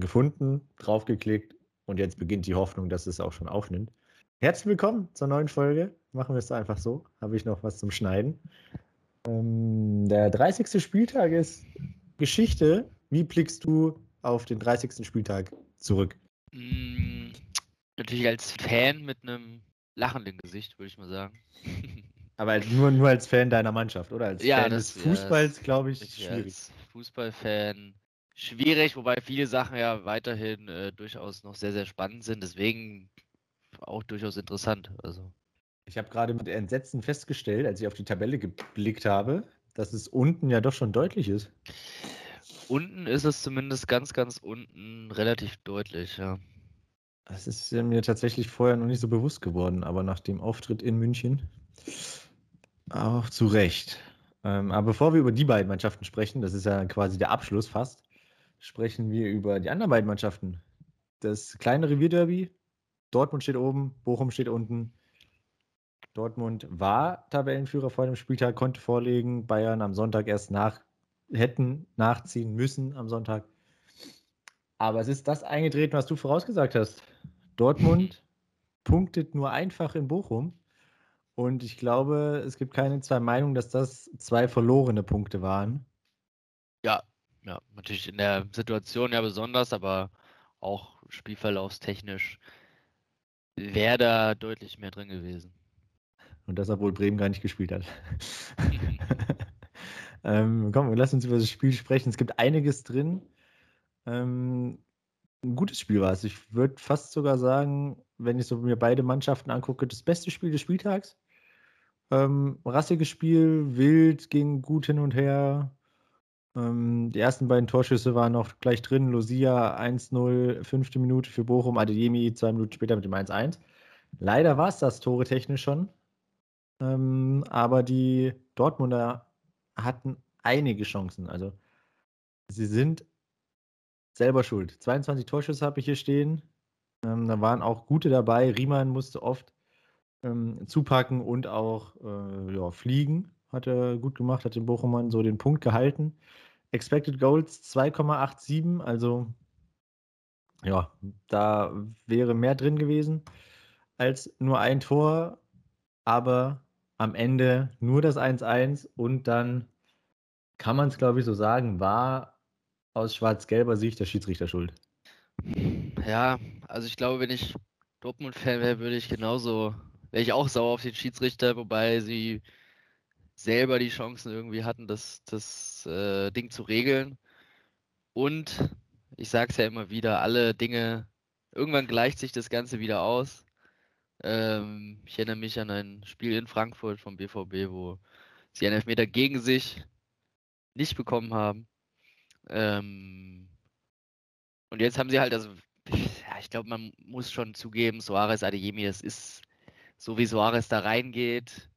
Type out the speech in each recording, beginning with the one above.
gefunden, draufgeklickt und jetzt beginnt die Hoffnung, dass es auch schon aufnimmt. Herzlich willkommen zur neuen Folge. Machen wir es einfach so. Habe ich noch was zum Schneiden. Ähm, der 30. Spieltag ist Geschichte. Wie blickst du auf den 30. Spieltag zurück? Mm, natürlich als Fan mit einem lachenden Gesicht, würde ich mal sagen. Aber als, nur, nur als Fan deiner Mannschaft, oder? Als Ja, Fan das- des Fußballs, glaube ich, Ich schwierig. als Fußballfan schwierig, wobei viele Sachen ja weiterhin äh, durchaus noch sehr, sehr spannend sind. Deswegen auch durchaus interessant. Also Ich habe gerade mit Entsetzen festgestellt, als ich auf die Tabelle geblickt habe, dass es unten ja doch schon deutlich ist. unten ist es zumindest ganz, ganz unten relativ deutlich, ja. Das ist äh, mir tatsächlich vorher noch nicht so bewusst geworden, aber nach dem Auftritt in München auch zu Recht. Ähm, aber bevor wir über die beiden Mannschaften sprechen, das ist ja quasi der Abschluss fast, sprechen wir über die anderen beiden Mannschaften. Das kleine Revierderby, Dortmund steht oben, Bochum steht unten. Dortmund war Tabellenführer vor dem Spieltag, konnte vorlegen, Bayern am Sonntag erst nach, hätten nachziehen müssen am Sonntag. Aber es ist das eingetreten, was du vorausgesagt hast. Dortmund punktet nur einfach in Bochum. Und ich glaube, es gibt keine zwei Meinungen, dass das zwei verlorene Punkte waren. Ja, natürlich in der Situation ja besonders, aber auch spielverlaufstechnisch wäre da deutlich mehr drin gewesen. Und das, obwohl Bremen gar nicht gespielt hat. ähm, komm, lass uns über das Spiel sprechen. Es gibt einiges drin. Ähm, ein gutes Spiel war es. Ich würde fast sogar sagen, wenn ich so mir beide Mannschaften angucke, das beste Spiel des Spieltags. Ähm, rassiges Spiel, wild, ging gut hin und her. Ähm, die ersten beiden Torschüsse waren noch gleich drin. Lucia 1-0, fünfte Minute für Bochum, Adeyemi zwei Minuten später mit dem 1-1. Leider war es das Tore technisch schon. Ähm, aber die Dortmunder hatten einige Chancen. Also sie sind selber schuld. 22 Torschüsse habe ich hier stehen. Ähm, da waren auch gute dabei. Riemann musste oft ähm, zupacken und auch äh, ja, fliegen. Hat er gut gemacht, hat den Bochumern so den Punkt gehalten. Expected Goals 2,87, also ja, da wäre mehr drin gewesen als nur ein Tor, aber am Ende nur das 1-1 und dann kann man es, glaube ich, so sagen, war aus schwarz-gelber Sicht der Schiedsrichter schuld. Ja, also ich glaube, wenn ich Dortmund-Fan wäre, würde ich genauso, wäre ich auch sauer auf den Schiedsrichter, wobei sie selber die Chancen irgendwie hatten, das, das äh, Ding zu regeln. Und ich sage es ja immer wieder, alle Dinge, irgendwann gleicht sich das Ganze wieder aus. Ähm, ich erinnere mich an ein Spiel in Frankfurt vom BVB, wo sie einen Elfmeter gegen sich nicht bekommen haben. Ähm, und jetzt haben sie halt, also, ja, ich glaube, man muss schon zugeben, Soares Adeyemi, das ist so wie Soares da reingeht.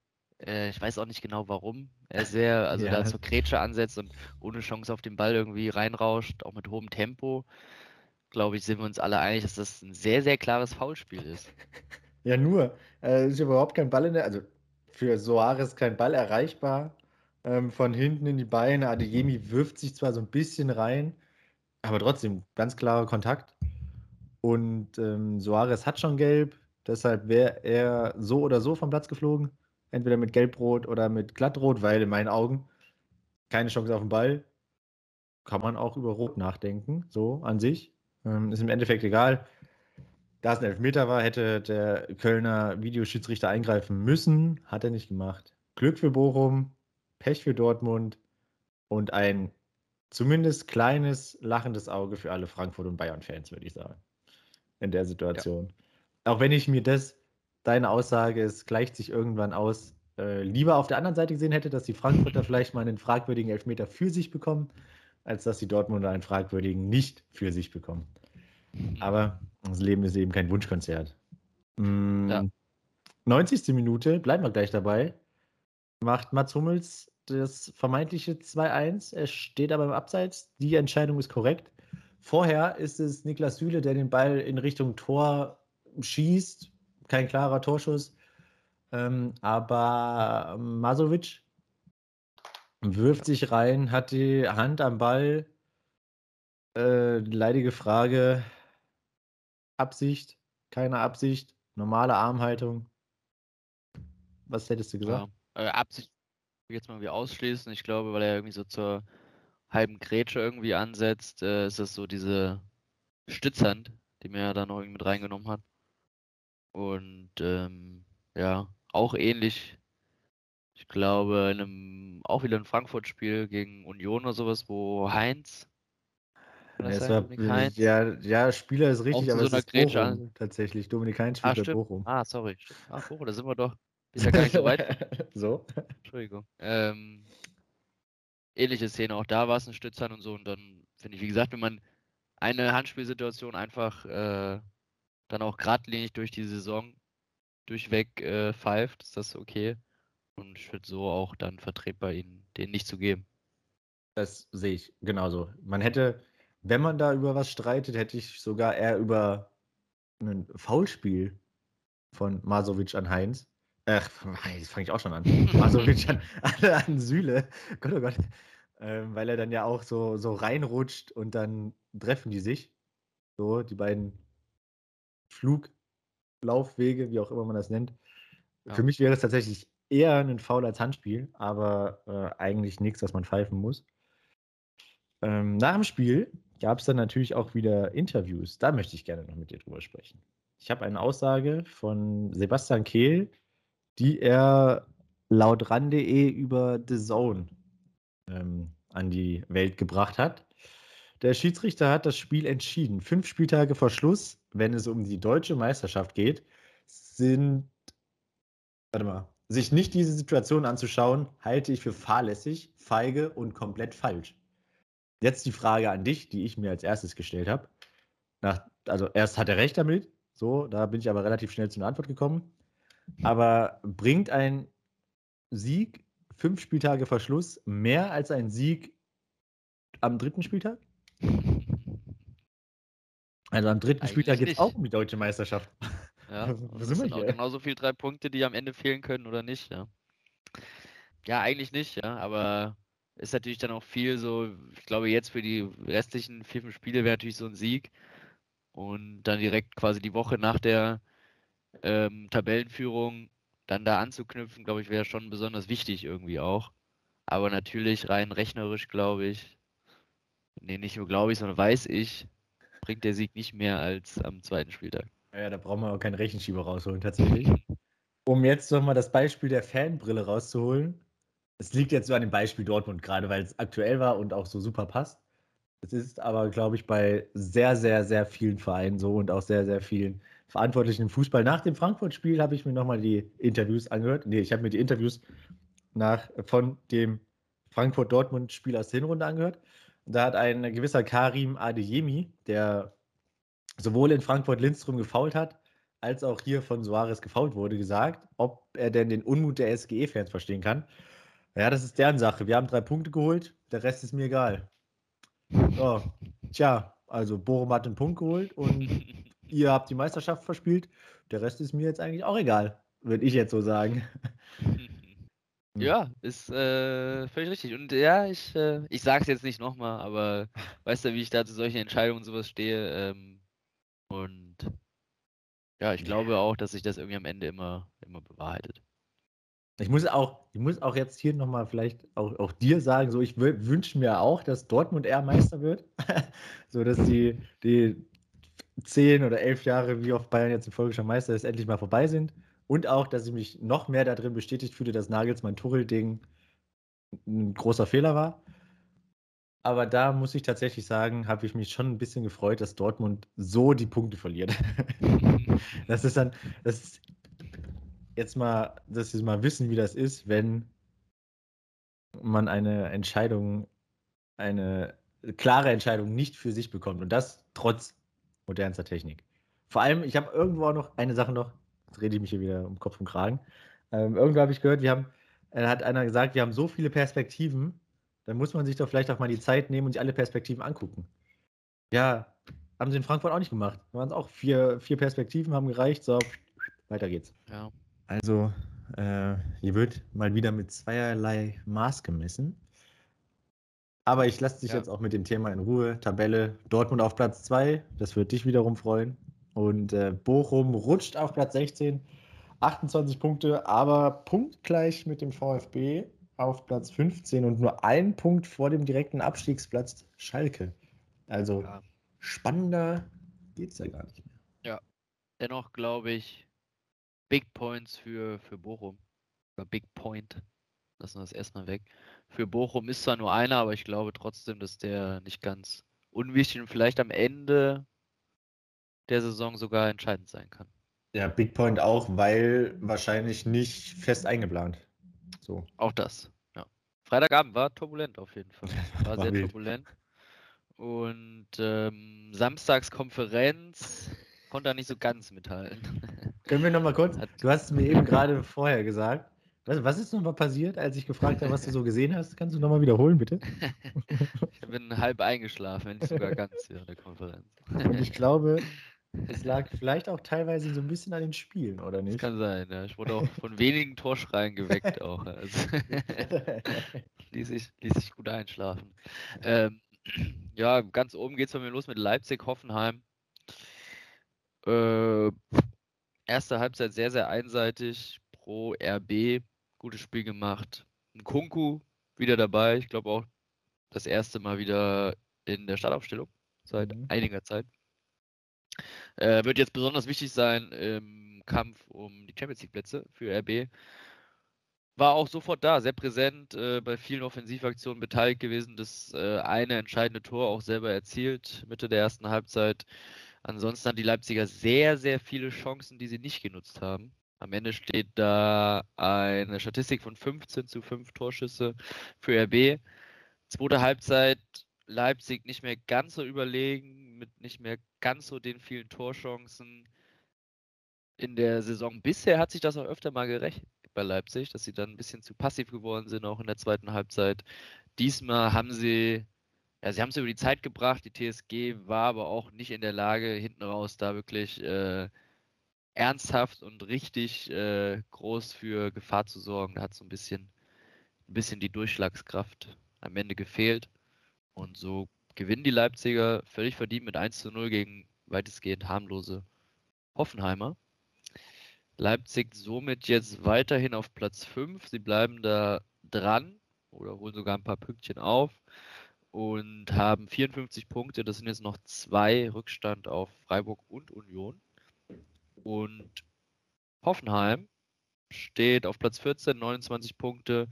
Äh, ich weiß auch nicht genau warum. Er sehr, also Ja. da zur Grätsche ansetzt und ohne Chance auf den Ball irgendwie reinrauscht, auch mit hohem Tempo. Glaube ich, sind wir uns alle einig, dass das ein sehr, sehr klares Foulspiel ist. Ja, nur. Äh, ist überhaupt kein Ball in der, also für Soares kein Ball erreichbar. Ähm, von hinten in die Beine. Adeyemi wirft sich zwar so ein bisschen rein, aber trotzdem ganz klarer Kontakt. Und ähm, Soares hat schon gelb, deshalb wäre er so oder so vom Platz geflogen. Entweder mit Gelbrot oder mit Glattrot, weil in meinen Augen keine Chance auf den Ball. Kann man auch über Rot nachdenken, so an sich. Ähm, ist im Endeffekt egal. Da es ein Elfmeter war, hätte der Kölner Videoschiedsrichter eingreifen müssen. Hat er nicht gemacht. Glück für Bochum, Pech für Dortmund und ein zumindest kleines lachendes Auge für alle Frankfurt- und Bayern-Fans, würde ich sagen. In der Situation. Auch wenn ich mir das, deine Aussage, es gleicht sich irgendwann aus, äh, lieber auf der anderen Seite gesehen hätte, dass die Frankfurter vielleicht mal einen fragwürdigen Elfmeter für sich bekommen, als dass die Dortmunder einen fragwürdigen nicht für sich bekommen. Aber das Leben ist eben kein Wunschkonzert. Mm, Ja. 90. Minute, bleiben wir gleich dabei, macht Mats Hummels das vermeintliche 2-1. Er steht aber im Abseits. Die Entscheidung ist korrekt. Vorher ist es Niklas Süle, der den Ball in Richtung Tor schießt. Kein klarer Torschuss. Ähm, aber Masovic wirft sich rein, hat die Hand am Ball, äh, leidige Frage. Absicht, keine Absicht, normale Armhaltung. Was hättest du gesagt? Ja, äh, Absicht jetzt mal wie ausschließen. Ich glaube, weil er irgendwie so zur halben Grätsche irgendwie ansetzt, äh, ist das so diese Stützhand, die mir ja dann noch irgendwie mit reingenommen hat. Und ähm, ja, auch ähnlich. Ich glaube, in einem, auch wieder ein Frankfurt-Spiel gegen Union oder sowas, wo Heinz. Ja, war, Heinz, ja, ja, Spieler ist richtig, aber so es ist Grätsche Bochum, an. tatsächlich. Dominik Heinz spielt ah, bei Bochum. Ah, sorry. Ah, Bochum, da sind wir doch. Ist ja gar nicht so weit. so? Entschuldigung. Ähm, ähnliche Szene, auch da war es ein Stützern und so. Und dann finde ich, wie gesagt, wenn man eine Handspielsituation einfach äh, dann auch geradlinig durch die Saison durchweg äh, pfeift, ist das okay. Und ich würde so auch dann vertretbar ihn den nicht zu geben. Das sehe ich genauso. Man hätte, wenn man da über was streitet, hätte ich sogar eher über ein Foulspiel von Masovic an Heinz. Ach, jetzt fange ich auch schon an. Masovic an, an Süle. Gott, oh Gott. Ähm, weil er dann ja auch so, so reinrutscht und dann treffen die sich. So, die beiden Fluglaufwege, wie auch immer man das nennt. Ja. Für mich wäre es tatsächlich eher ein Foul als Handspiel, aber äh, eigentlich nichts, was man pfeifen muss. Ähm, nach dem Spiel gab es dann natürlich auch wieder Interviews. Da möchte ich gerne noch mit dir drüber sprechen. Ich habe eine Aussage von Sebastian Kehl, die er laut ran.de über The Zone ähm, an die Welt gebracht hat. Der Schiedsrichter hat das Spiel entschieden. Fünf Spieltage vor Schluss, wenn es um die deutsche Meisterschaft geht, sind, warte mal, sich nicht diese Situation anzuschauen, halte ich für fahrlässig, feige und komplett falsch. Jetzt die Frage an dich, die ich mir als erstes gestellt habe. also erst hat er recht damit, so, da bin ich aber relativ schnell zu einer Antwort gekommen. Aber bringt ein Sieg fünf Spieltage vor Schluss mehr als ein Sieg am dritten Spieltag? Also am dritten Eigentlich Spieltag geht es auch um die deutsche Meisterschaft. Ja, das sind auch genauso viel drei Punkte, die am Ende fehlen können oder nicht, ja. Ja, eigentlich nicht, ja, aber ist natürlich dann auch viel so, ich glaube jetzt für die restlichen vier, fünf Spiele wäre natürlich so ein Sieg und dann direkt quasi die Woche nach der ähm, Tabellenführung dann da anzuknüpfen, glaube ich, wäre schon besonders wichtig irgendwie auch. Aber natürlich rein rechnerisch, glaube ich, nee, nicht nur glaube ich, sondern weiß ich, bringt der Sieg nicht mehr als am zweiten Spieltag. Ja, da brauchen wir auch keinen Rechenschieber rausholen, tatsächlich. um jetzt nochmal das Beispiel der Fanbrille rauszuholen. Es liegt jetzt so an dem Beispiel Dortmund gerade, weil es aktuell war und auch so super passt. Es ist aber, glaube ich, bei sehr, sehr, sehr vielen Vereinen so und auch sehr, sehr vielen Verantwortlichen im Fußball. Nach dem Frankfurt-Spiel habe ich mir nochmal die Interviews angehört. Nee, ich habe mir die Interviews nach, von dem Frankfurt-Dortmund-Spiel aus der Hinrunde angehört. Da hat ein gewisser Karim Adeyemi, der sowohl in Frankfurt Lindström gefault hat, als auch hier von Soares gefault wurde, gesagt, ob er denn den Unmut der SGE-Fans verstehen kann. Ja, das ist deren Sache. Wir haben drei Punkte geholt, der Rest ist mir egal. Oh, tja, also Bochum hat einen Punkt geholt und ihr habt die Meisterschaft verspielt. Der Rest ist mir jetzt eigentlich auch egal, würde ich jetzt so sagen. Ja, ist äh, völlig richtig. Und ja, ich, äh, ich sage es jetzt nicht nochmal, aber weißt du, wie ich da zu solchen Entscheidungen und sowas stehe. Ähm, und ja, ich glaube auch, dass sich das irgendwie am Ende immer, immer bewahrheitet. Ich muss auch, ich muss auch jetzt hier nochmal vielleicht auch, auch dir sagen, so ich wünsche mir auch, dass Dortmund eher Meister wird. so dass die, die zehn oder elf Jahre, wie oft Bayern jetzt in Folge schon Meister ist, endlich mal vorbei sind. Und auch, dass ich mich noch mehr darin bestätigt fühle, dass Nagelsmann Tuchel-Ding ein großer Fehler war. Aber da muss ich tatsächlich sagen, habe ich mich schon ein bisschen gefreut, dass Dortmund so die Punkte verliert. das ist dann, das ist jetzt mal, dass Sie mal wissen, wie das ist, wenn man eine Entscheidung, eine klare Entscheidung nicht für sich bekommt. Und das trotz modernster Technik. Vor allem, ich habe irgendwo auch noch eine Sache noch, jetzt rede ich mich hier wieder um Kopf und Kragen. Ähm, irgendwo habe ich gehört, wir haben, äh, hat einer gesagt, wir haben so viele Perspektiven, dann muss man sich doch vielleicht auch mal die Zeit nehmen und sich alle Perspektiven angucken. Ja, haben sie in Frankfurt auch nicht gemacht. Da waren es auch vier, vier Perspektiven, haben gereicht, so, weiter geht's. Ja. Also, äh, hier wird mal wieder mit zweierlei Maß gemessen. Aber ich lasse dich ja. jetzt auch mit dem Thema in Ruhe. Tabelle Dortmund auf Platz 2, das wird dich wiederum freuen. Und äh, Bochum rutscht auf Platz 16, 28 Punkte, aber punktgleich mit dem VfB auf Platz 15 und nur ein Punkt vor dem direkten Abstiegsplatz Schalke. Also ja. spannender geht es ja gar nicht mehr. Ja, dennoch glaube ich, Big Points für, für Bochum. Oder Big Point. Lassen wir das erstmal weg. Für Bochum ist zwar nur einer, aber ich glaube trotzdem, dass der nicht ganz unwichtig und vielleicht am Ende der Saison sogar entscheidend sein kann. Ja, Big Point auch, weil wahrscheinlich nicht fest eingeplant. So. Auch das, ja. Freitagabend war turbulent auf jeden Fall. War, war sehr wild. turbulent. Und ähm, Samstagskonferenz konnte er nicht so ganz mithalten. Können wir nochmal kurz? Du hast es mir eben gerade vorher gesagt. Was, was ist nochmal passiert, als ich gefragt habe, was du so gesehen hast? Kannst du nochmal wiederholen, bitte? ich bin halb eingeschlafen, wenn nicht sogar ganz während der Konferenz. Und ich glaube, es lag vielleicht auch teilweise so ein bisschen an den Spielen, oder nicht? Das kann sein, ja. Ich wurde auch von wenigen Torschreien geweckt auch. Also ließ, ich, ließ ich gut einschlafen. Ähm, ja, ganz oben geht es bei mir los mit Leipzig, Hoffenheim. Äh, erste Halbzeit sehr, sehr einseitig pro RB gutes Spiel gemacht. Ein Kunku wieder dabei. Ich glaube auch das erste Mal wieder in der Startaufstellung seit mhm. einiger Zeit. Äh, wird jetzt besonders wichtig sein im Kampf um die Champions League Plätze für RB. War auch sofort da, sehr präsent, äh, bei vielen Offensivaktionen beteiligt gewesen, das äh, eine entscheidende Tor auch selber erzielt, Mitte der ersten Halbzeit. Ansonsten haben die Leipziger sehr, sehr viele Chancen, die sie nicht genutzt haben. Am Ende steht da eine Statistik von 15 zu 5 Torschüsse für RB. Zweite Halbzeit Leipzig nicht mehr ganz so überlegen, mit nicht mehr ganz so den vielen Torchancen. In der Saison bisher hat sich das auch öfter mal gerecht bei Leipzig, dass sie dann ein bisschen zu passiv geworden sind, auch in der zweiten Halbzeit. Diesmal haben sie, ja, sie haben es über die Zeit gebracht. Die TSG war aber auch nicht in der Lage, hinten raus da wirklich äh, ernsthaft und richtig äh, groß für Gefahr zu sorgen. Da hat so ein bisschen, ein bisschen die Durchschlagskraft am Ende gefehlt. Und so gewinnen die Leipziger völlig verdient mit 1 zu 0 gegen weitestgehend harmlose Hoffenheimer. Leipzig somit jetzt weiterhin auf Platz 5. Sie bleiben da dran oder holen sogar ein paar Pünktchen auf und haben 54 Punkte. Das sind jetzt noch zwei Rückstand auf Freiburg und Union. Und Hoffenheim steht auf Platz 14, 29 Punkte,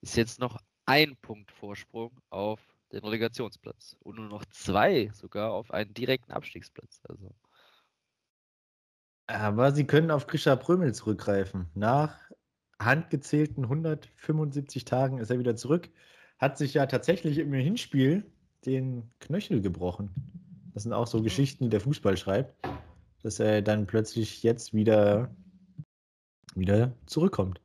ist jetzt noch ein Punkt Vorsprung auf den Relegationsplatz und nur noch zwei sogar auf einen direkten Abstiegsplatz. Also. Aber sie können auf Grisha Prömel zurückgreifen. Nach handgezählten 175 Tagen ist er wieder zurück. Hat sich ja tatsächlich im Hinspiel den Knöchel gebrochen. Das sind auch so Geschichten, die der Fußball schreibt dass er dann plötzlich jetzt wieder, wieder zurückkommt.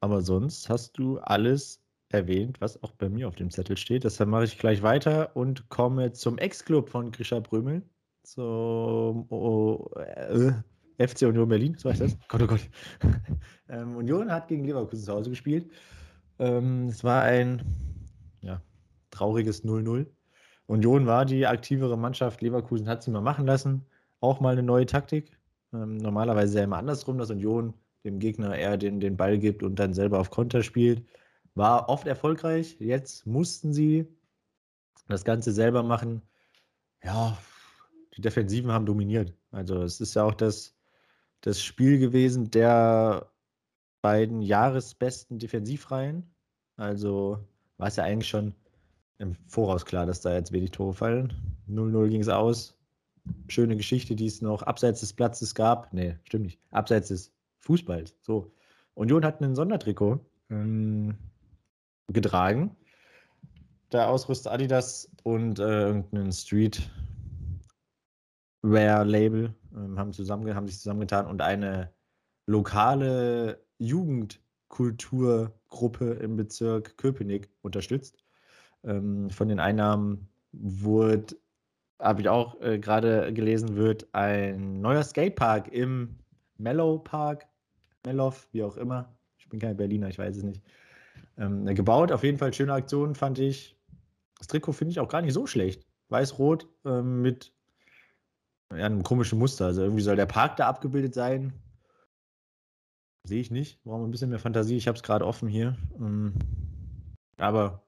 Aber sonst hast du alles erwähnt, was auch bei mir auf dem Zettel steht. Deshalb mache ich gleich weiter und komme zum Ex-Club von Grisha Brömel, zum oh, äh, FC Union Berlin, so heißt das. Gott, oh Gott. ähm, Union hat gegen Leverkusen zu Hause gespielt. Ähm, es war ein ja, trauriges 0-0. Union war die aktivere Mannschaft, Leverkusen hat sie mal machen lassen auch mal eine neue Taktik. Ähm, normalerweise ja immer andersrum, dass Union dem Gegner eher den, den Ball gibt und dann selber auf Konter spielt. War oft erfolgreich. Jetzt mussten sie das Ganze selber machen. Ja, die Defensiven haben dominiert. Also es ist ja auch das, das Spiel gewesen der beiden jahresbesten Defensivreihen. Also war es ja eigentlich schon im Voraus klar, dass da jetzt wenig Tore fallen. 0-0 ging es aus schöne Geschichte, die es noch abseits des Platzes gab. Nee, stimmt nicht. Abseits des Fußballs. So. Union hat einen Sondertrikot ähm, getragen. Der Ausrüster Adidas und äh, irgendein Streetwear-Label ähm, haben, zusammen, haben sich zusammengetan und eine lokale Jugendkulturgruppe im Bezirk Köpenick unterstützt. Ähm, von den Einnahmen wurde habe ich auch äh, gerade gelesen, wird ein neuer Skatepark im Mellow Park, Mellow, wie auch immer. Ich bin kein Berliner, ich weiß es nicht. Ähm, gebaut, auf jeden Fall schöne Aktion, fand ich. Das Trikot finde ich auch gar nicht so schlecht. Weiß-Rot äh, mit ja, einem komischen Muster. Also irgendwie soll der Park da abgebildet sein. Sehe ich nicht. Brauchen wir ein bisschen mehr Fantasie. Ich habe es gerade offen hier. Ähm, aber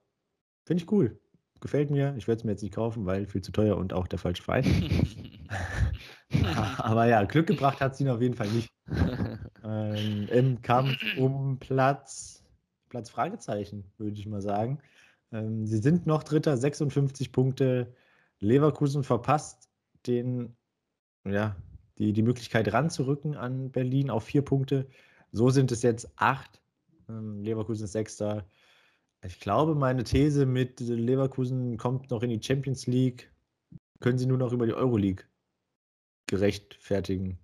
finde ich cool. Gefällt mir. Ich werde es mir jetzt nicht kaufen, weil viel zu teuer und auch der falsche Verein. aber ja, Glück gebracht hat es ihn auf jeden Fall nicht. ähm, Im Kampf um Platz, Platz Fragezeichen, würde ich mal sagen. Ähm, sie sind noch Dritter, 56 Punkte. Leverkusen verpasst den, ja, die, die Möglichkeit ranzurücken an Berlin auf vier Punkte. So sind es jetzt acht. Ähm, Leverkusen ist Sechster. Ich glaube, meine These mit Leverkusen kommt noch in die Champions League. Können sie nur noch über die Euroleague gerechtfertigen.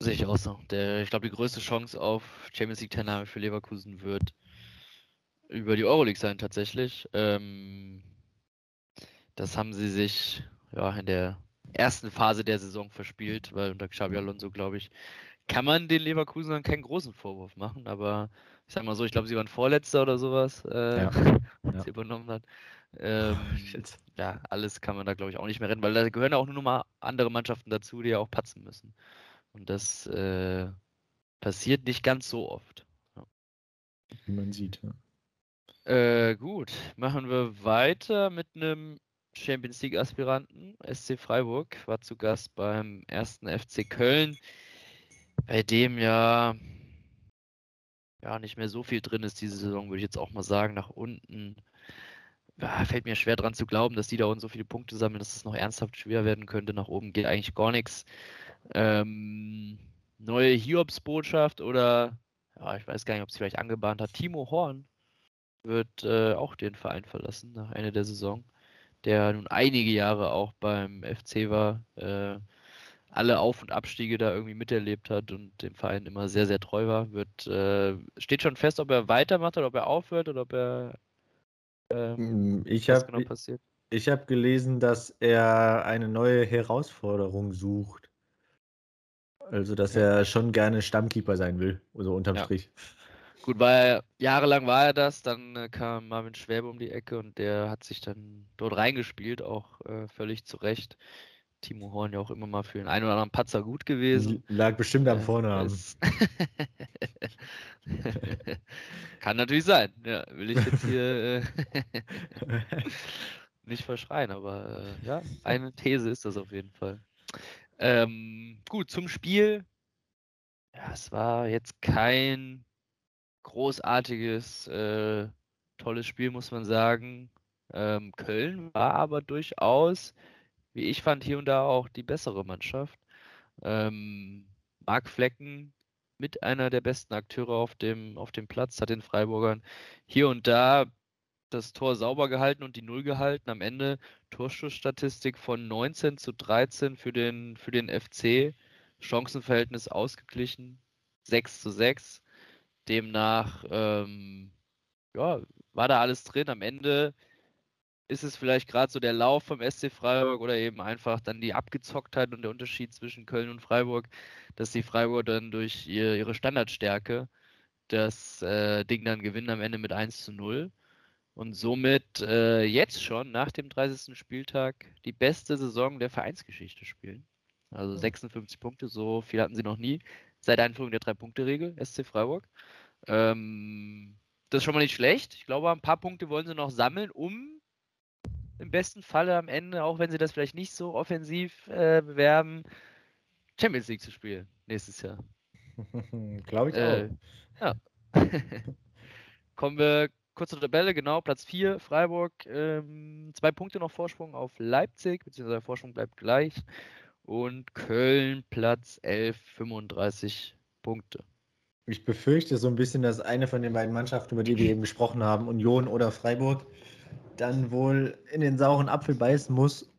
Sehe ich auch so. Der, ich glaube, die größte Chance auf Champions League-Teilnahme für Leverkusen wird über die Euroleague sein tatsächlich. Ähm, das haben sie sich ja in der ersten Phase der Saison verspielt, weil unter Xabi Alonso, glaube ich, kann man den Leverkusen keinen großen Vorwurf machen, aber ich sag mal so, ich glaube, sie waren Vorletzter oder sowas, äh, ja. als ja. sie übernommen hat. Ähm, ja, alles kann man da, glaube ich, auch nicht mehr retten, weil da gehören auch nur noch mal andere Mannschaften dazu, die ja auch patzen müssen. Und das äh, passiert nicht ganz so oft. Ja. Wie man sieht, ja. Äh, gut, machen wir weiter mit einem Champions League-Aspiranten. SC Freiburg war zu Gast beim ersten FC Köln, bei dem ja, ja nicht mehr so viel drin ist diese Saison, würde ich jetzt auch mal sagen. Nach unten ja, fällt mir schwer dran zu glauben, dass die da unten so viele Punkte sammeln, dass es noch ernsthaft schwer werden könnte. Nach oben geht eigentlich gar nichts. Ähm, neue Hiobs-Botschaft oder ja, ich weiß gar nicht, ob es vielleicht angebahnt hat. Timo Horn wird äh, auch den Verein verlassen nach Ende der Saison, der nun einige Jahre auch beim FC war, äh, alle Auf- und Abstiege da irgendwie miterlebt hat und dem Verein immer sehr, sehr treu war. Wird, äh, steht schon fest, ob er weitermacht oder ob er aufhört oder ob er ähm, ich habe genau passiert. Ich habe gelesen, dass er eine neue Herausforderung sucht. Also, dass ja. er schon gerne Stammkeeper sein will, also unterm ja. Strich. Gut, weil jahrelang war er das, dann äh, kam Marvin Schwäbe um die Ecke und der hat sich dann dort reingespielt, auch äh, völlig zu Recht. Timo Horn ja auch immer mal für den einen oder anderen Patzer gut gewesen. Lag bestimmt am äh, Vornamen. Kann natürlich sein. Ja, will ich jetzt hier äh, nicht verschreien, aber äh, ja, eine These ist das auf jeden Fall. Ähm, gut, zum Spiel. Ja, es war jetzt kein großartiges, äh, tolles Spiel, muss man sagen. Ähm, Köln war aber durchaus, wie ich fand, hier und da auch die bessere Mannschaft. Ähm, Marc Flecken mit einer der besten Akteure auf dem, auf dem Platz, hat den Freiburgern hier und da das Tor sauber gehalten und die Null gehalten. Am Ende Torschussstatistik von 19 zu 13 für den, für den FC. Chancenverhältnis ausgeglichen. 6 zu 6. Demnach, ähm, ja, war da alles drin. Am Ende ist es vielleicht gerade so der Lauf vom SC Freiburg oder eben einfach dann die Abgezocktheit und der Unterschied zwischen Köln und Freiburg, dass die Freiburg dann durch ihr, ihre Standardstärke das äh, Ding dann gewinnen am Ende mit 1 zu 0 und somit äh, jetzt schon nach dem 30. Spieltag die beste Saison der Vereinsgeschichte spielen. Also 56 Punkte, so viel hatten sie noch nie seit Einführung der Drei-Punkte-Regel, SC Freiburg. Ähm, das ist schon mal nicht schlecht. Ich glaube, ein paar Punkte wollen sie noch sammeln, um im besten Falle am Ende, auch wenn sie das vielleicht nicht so offensiv äh, bewerben, Champions League zu spielen nächstes Jahr. glaube ich äh, auch. Ja. Kommen wir kurz zur Tabelle, genau, Platz 4, Freiburg, ähm, zwei Punkte noch Vorsprung auf Leipzig, beziehungsweise der Vorsprung bleibt gleich und Köln Platz 11, 35 Punkte. Ich befürchte so ein bisschen, dass eine von den beiden Mannschaften, über die wir eben gesprochen haben, Union oder Freiburg, dann wohl in den sauren Apfel beißen muss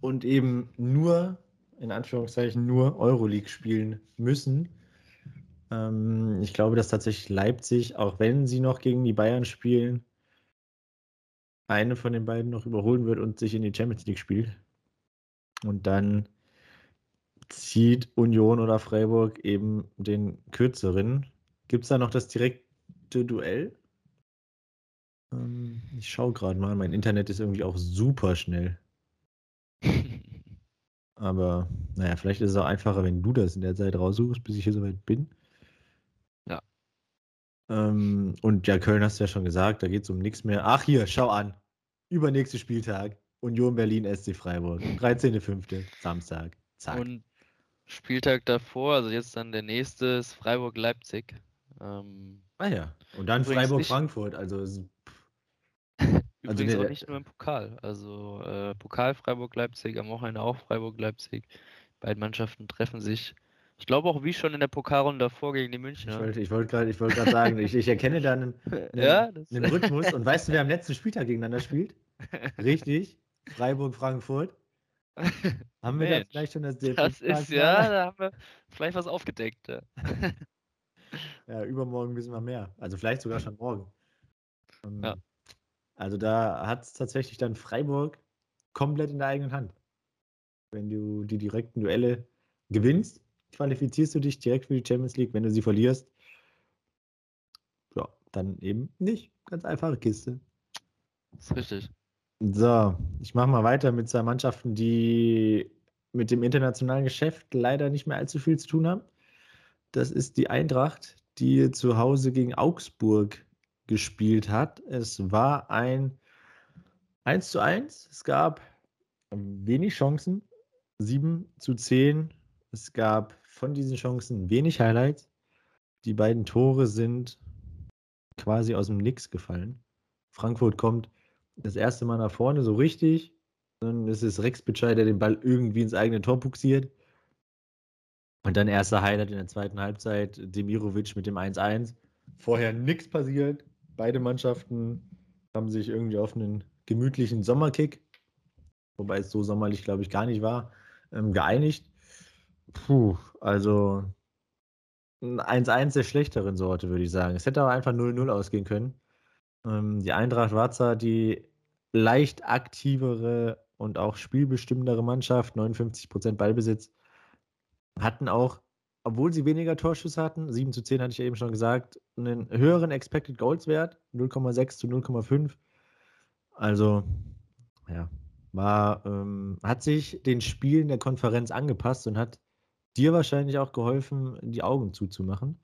und eben nur, in Anführungszeichen, nur Euroleague spielen müssen. Ähm, ich glaube, dass tatsächlich Leipzig, auch wenn sie noch gegen die Bayern spielen, eine von den beiden noch überholen wird und sich in die Champions League spielt. Und dann zieht Union oder Freiburg eben den kürzeren. Gibt es da noch das direkte Duell? Ähm, ich schaue gerade mal, mein Internet ist irgendwie auch super schnell. Aber naja, vielleicht ist es auch einfacher, wenn du das in der Zeit raussuchst, bis ich hier soweit bin. Ähm, und ja, Köln hast du ja schon gesagt, da geht es um nichts mehr. Ach hier, schau an. Übernächster Spieltag. Union Berlin, SC Freiburg. 13.05. Samstag. Zack. Und Spieltag davor, also jetzt dann der nächste, ist Freiburg-Leipzig. Ähm, ah ja. Und dann Freiburg-Frankfurt. Also also Übrigens also auch nicht nur im Pokal. Also äh, Pokal Freiburg-Leipzig, am Wochenende auch Freiburg-Leipzig. Beide Mannschaften treffen sich. Ich glaube auch wie schon in der Pokalrunde davor gegen die Münchner. Ich wollte, ich wollte gerade wollt sagen, ich, ich, erkenne da einen, einen, ja, einen Rhythmus. Und weißt du, wer am letzten Spieltag gegeneinander spielt? Richtig. Freiburg-Frankfurt. Haben wir da vielleicht schon das Das ist ja, da haben wir vielleicht was aufgedeckt. Ja. ja, übermorgen wissen wir mehr. Also vielleicht sogar schon morgen. ja. Also da hat es tatsächlich dann Freiburg komplett in der eigenen Hand. Wenn du die direkten Duelle gewinnst, qualifizierst du dich direkt für die Champions League. Wenn du sie verlierst, ja, dann eben nicht. Ganz einfache Kiste. Richtig. So, ich mache mal weiter mit zwei Mannschaften, die mit dem internationalen Geschäft leider nicht mehr allzu viel zu tun haben. Das ist die Eintracht, die zu Hause gegen Augsburg gespielt hat. Es war ein 1 zu 1. Es gab wenig Chancen, 7 zu 10. Es gab von diesen Chancen wenig Highlights. Die beiden Tore sind quasi aus dem Nix gefallen. Frankfurt kommt das erste Mal nach vorne, so richtig. Dann ist es Rex Bitschei, der den Ball irgendwie ins eigene Tor buxiert. Und dann erster Highlight in der zweiten Halbzeit, Demirovic mit dem 1-1. Vorher nichts passiert. Beide Mannschaften haben sich irgendwie auf einen gemütlichen Sommerkick, wobei es so sommerlich, glaube ich, gar nicht war, ähm, geeinigt. Puh, also ein 1-1 der schlechteren Sorte, würde ich sagen. Es hätte aber einfach 0-0 ausgehen können. Ähm, die Eintracht war zwar die leicht aktivere und auch spielbestimmendere Mannschaft, 59% Ballbesitz, hatten auch obwohl sie weniger Torschüsse hatten, 7 zu 10 hatte ich eben schon gesagt, einen höheren Expected Goals Wert, 0,6 zu 0,5. Also, ja, war, ähm, hat sich den Spielen der Konferenz angepasst und hat dir wahrscheinlich auch geholfen, die Augen zuzumachen.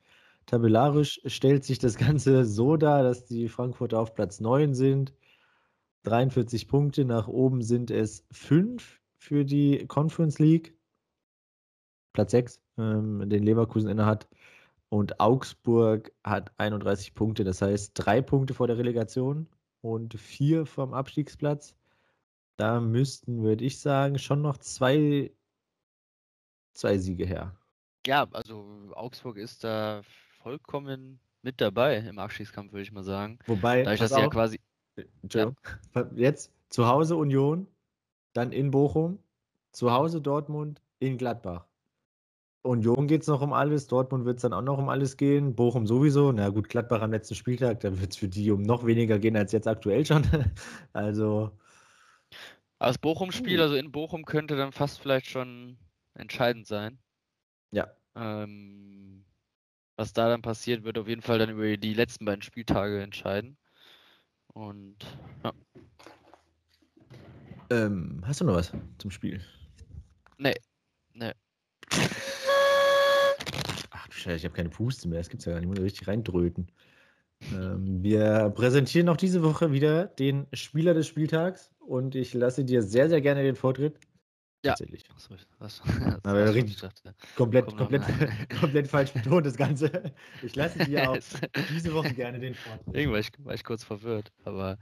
Tabellarisch stellt sich das Ganze so dar, dass die Frankfurter auf Platz 9 sind. 43 Punkte, nach oben sind es 5 für die Conference League. Platz 6, ähm, den Leverkusen innehat. Und Augsburg hat 31 Punkte, das heißt drei Punkte vor der Relegation und vier vom Abstiegsplatz. Da müssten, würde ich sagen, schon noch zwei, zwei Siege her. Ja, also Augsburg ist da vollkommen mit dabei im Abstiegskampf, würde ich mal sagen. Wobei, da ich das ja quasi. Entschuldigung. Ja. Jetzt zu Hause Union, dann in Bochum, zu Hause Dortmund, in Gladbach. Union geht es noch um alles, Dortmund wird es dann auch noch um alles gehen, Bochum sowieso. Na gut, Gladbach am letzten Spieltag, da wird es für die um noch weniger gehen als jetzt aktuell schon. also. das Bochum-Spiel, also in Bochum, könnte dann fast vielleicht schon entscheidend sein. Ja. Ähm, was da dann passiert, wird auf jeden Fall dann über die letzten beiden Spieltage entscheiden. Und ja. Ähm, hast du noch was zum Spiel? Nee. Nee. Scheiße, ich habe keine Puste mehr. Das gibt es ja gar nicht. Ich muss richtig reindröten. Ähm, wir präsentieren auch diese Woche wieder den Spieler des Spieltags und ich lasse dir sehr, sehr gerne den Vortritt. Ja. Tatsächlich. Was, was, was, Aber richtig dachte, komplett, komplett, komplett falsch betont das Ganze. Ich lasse dir auch diese Woche gerne den Vortritt. Irgendwann war ich, war ich kurz verwirrt. Aber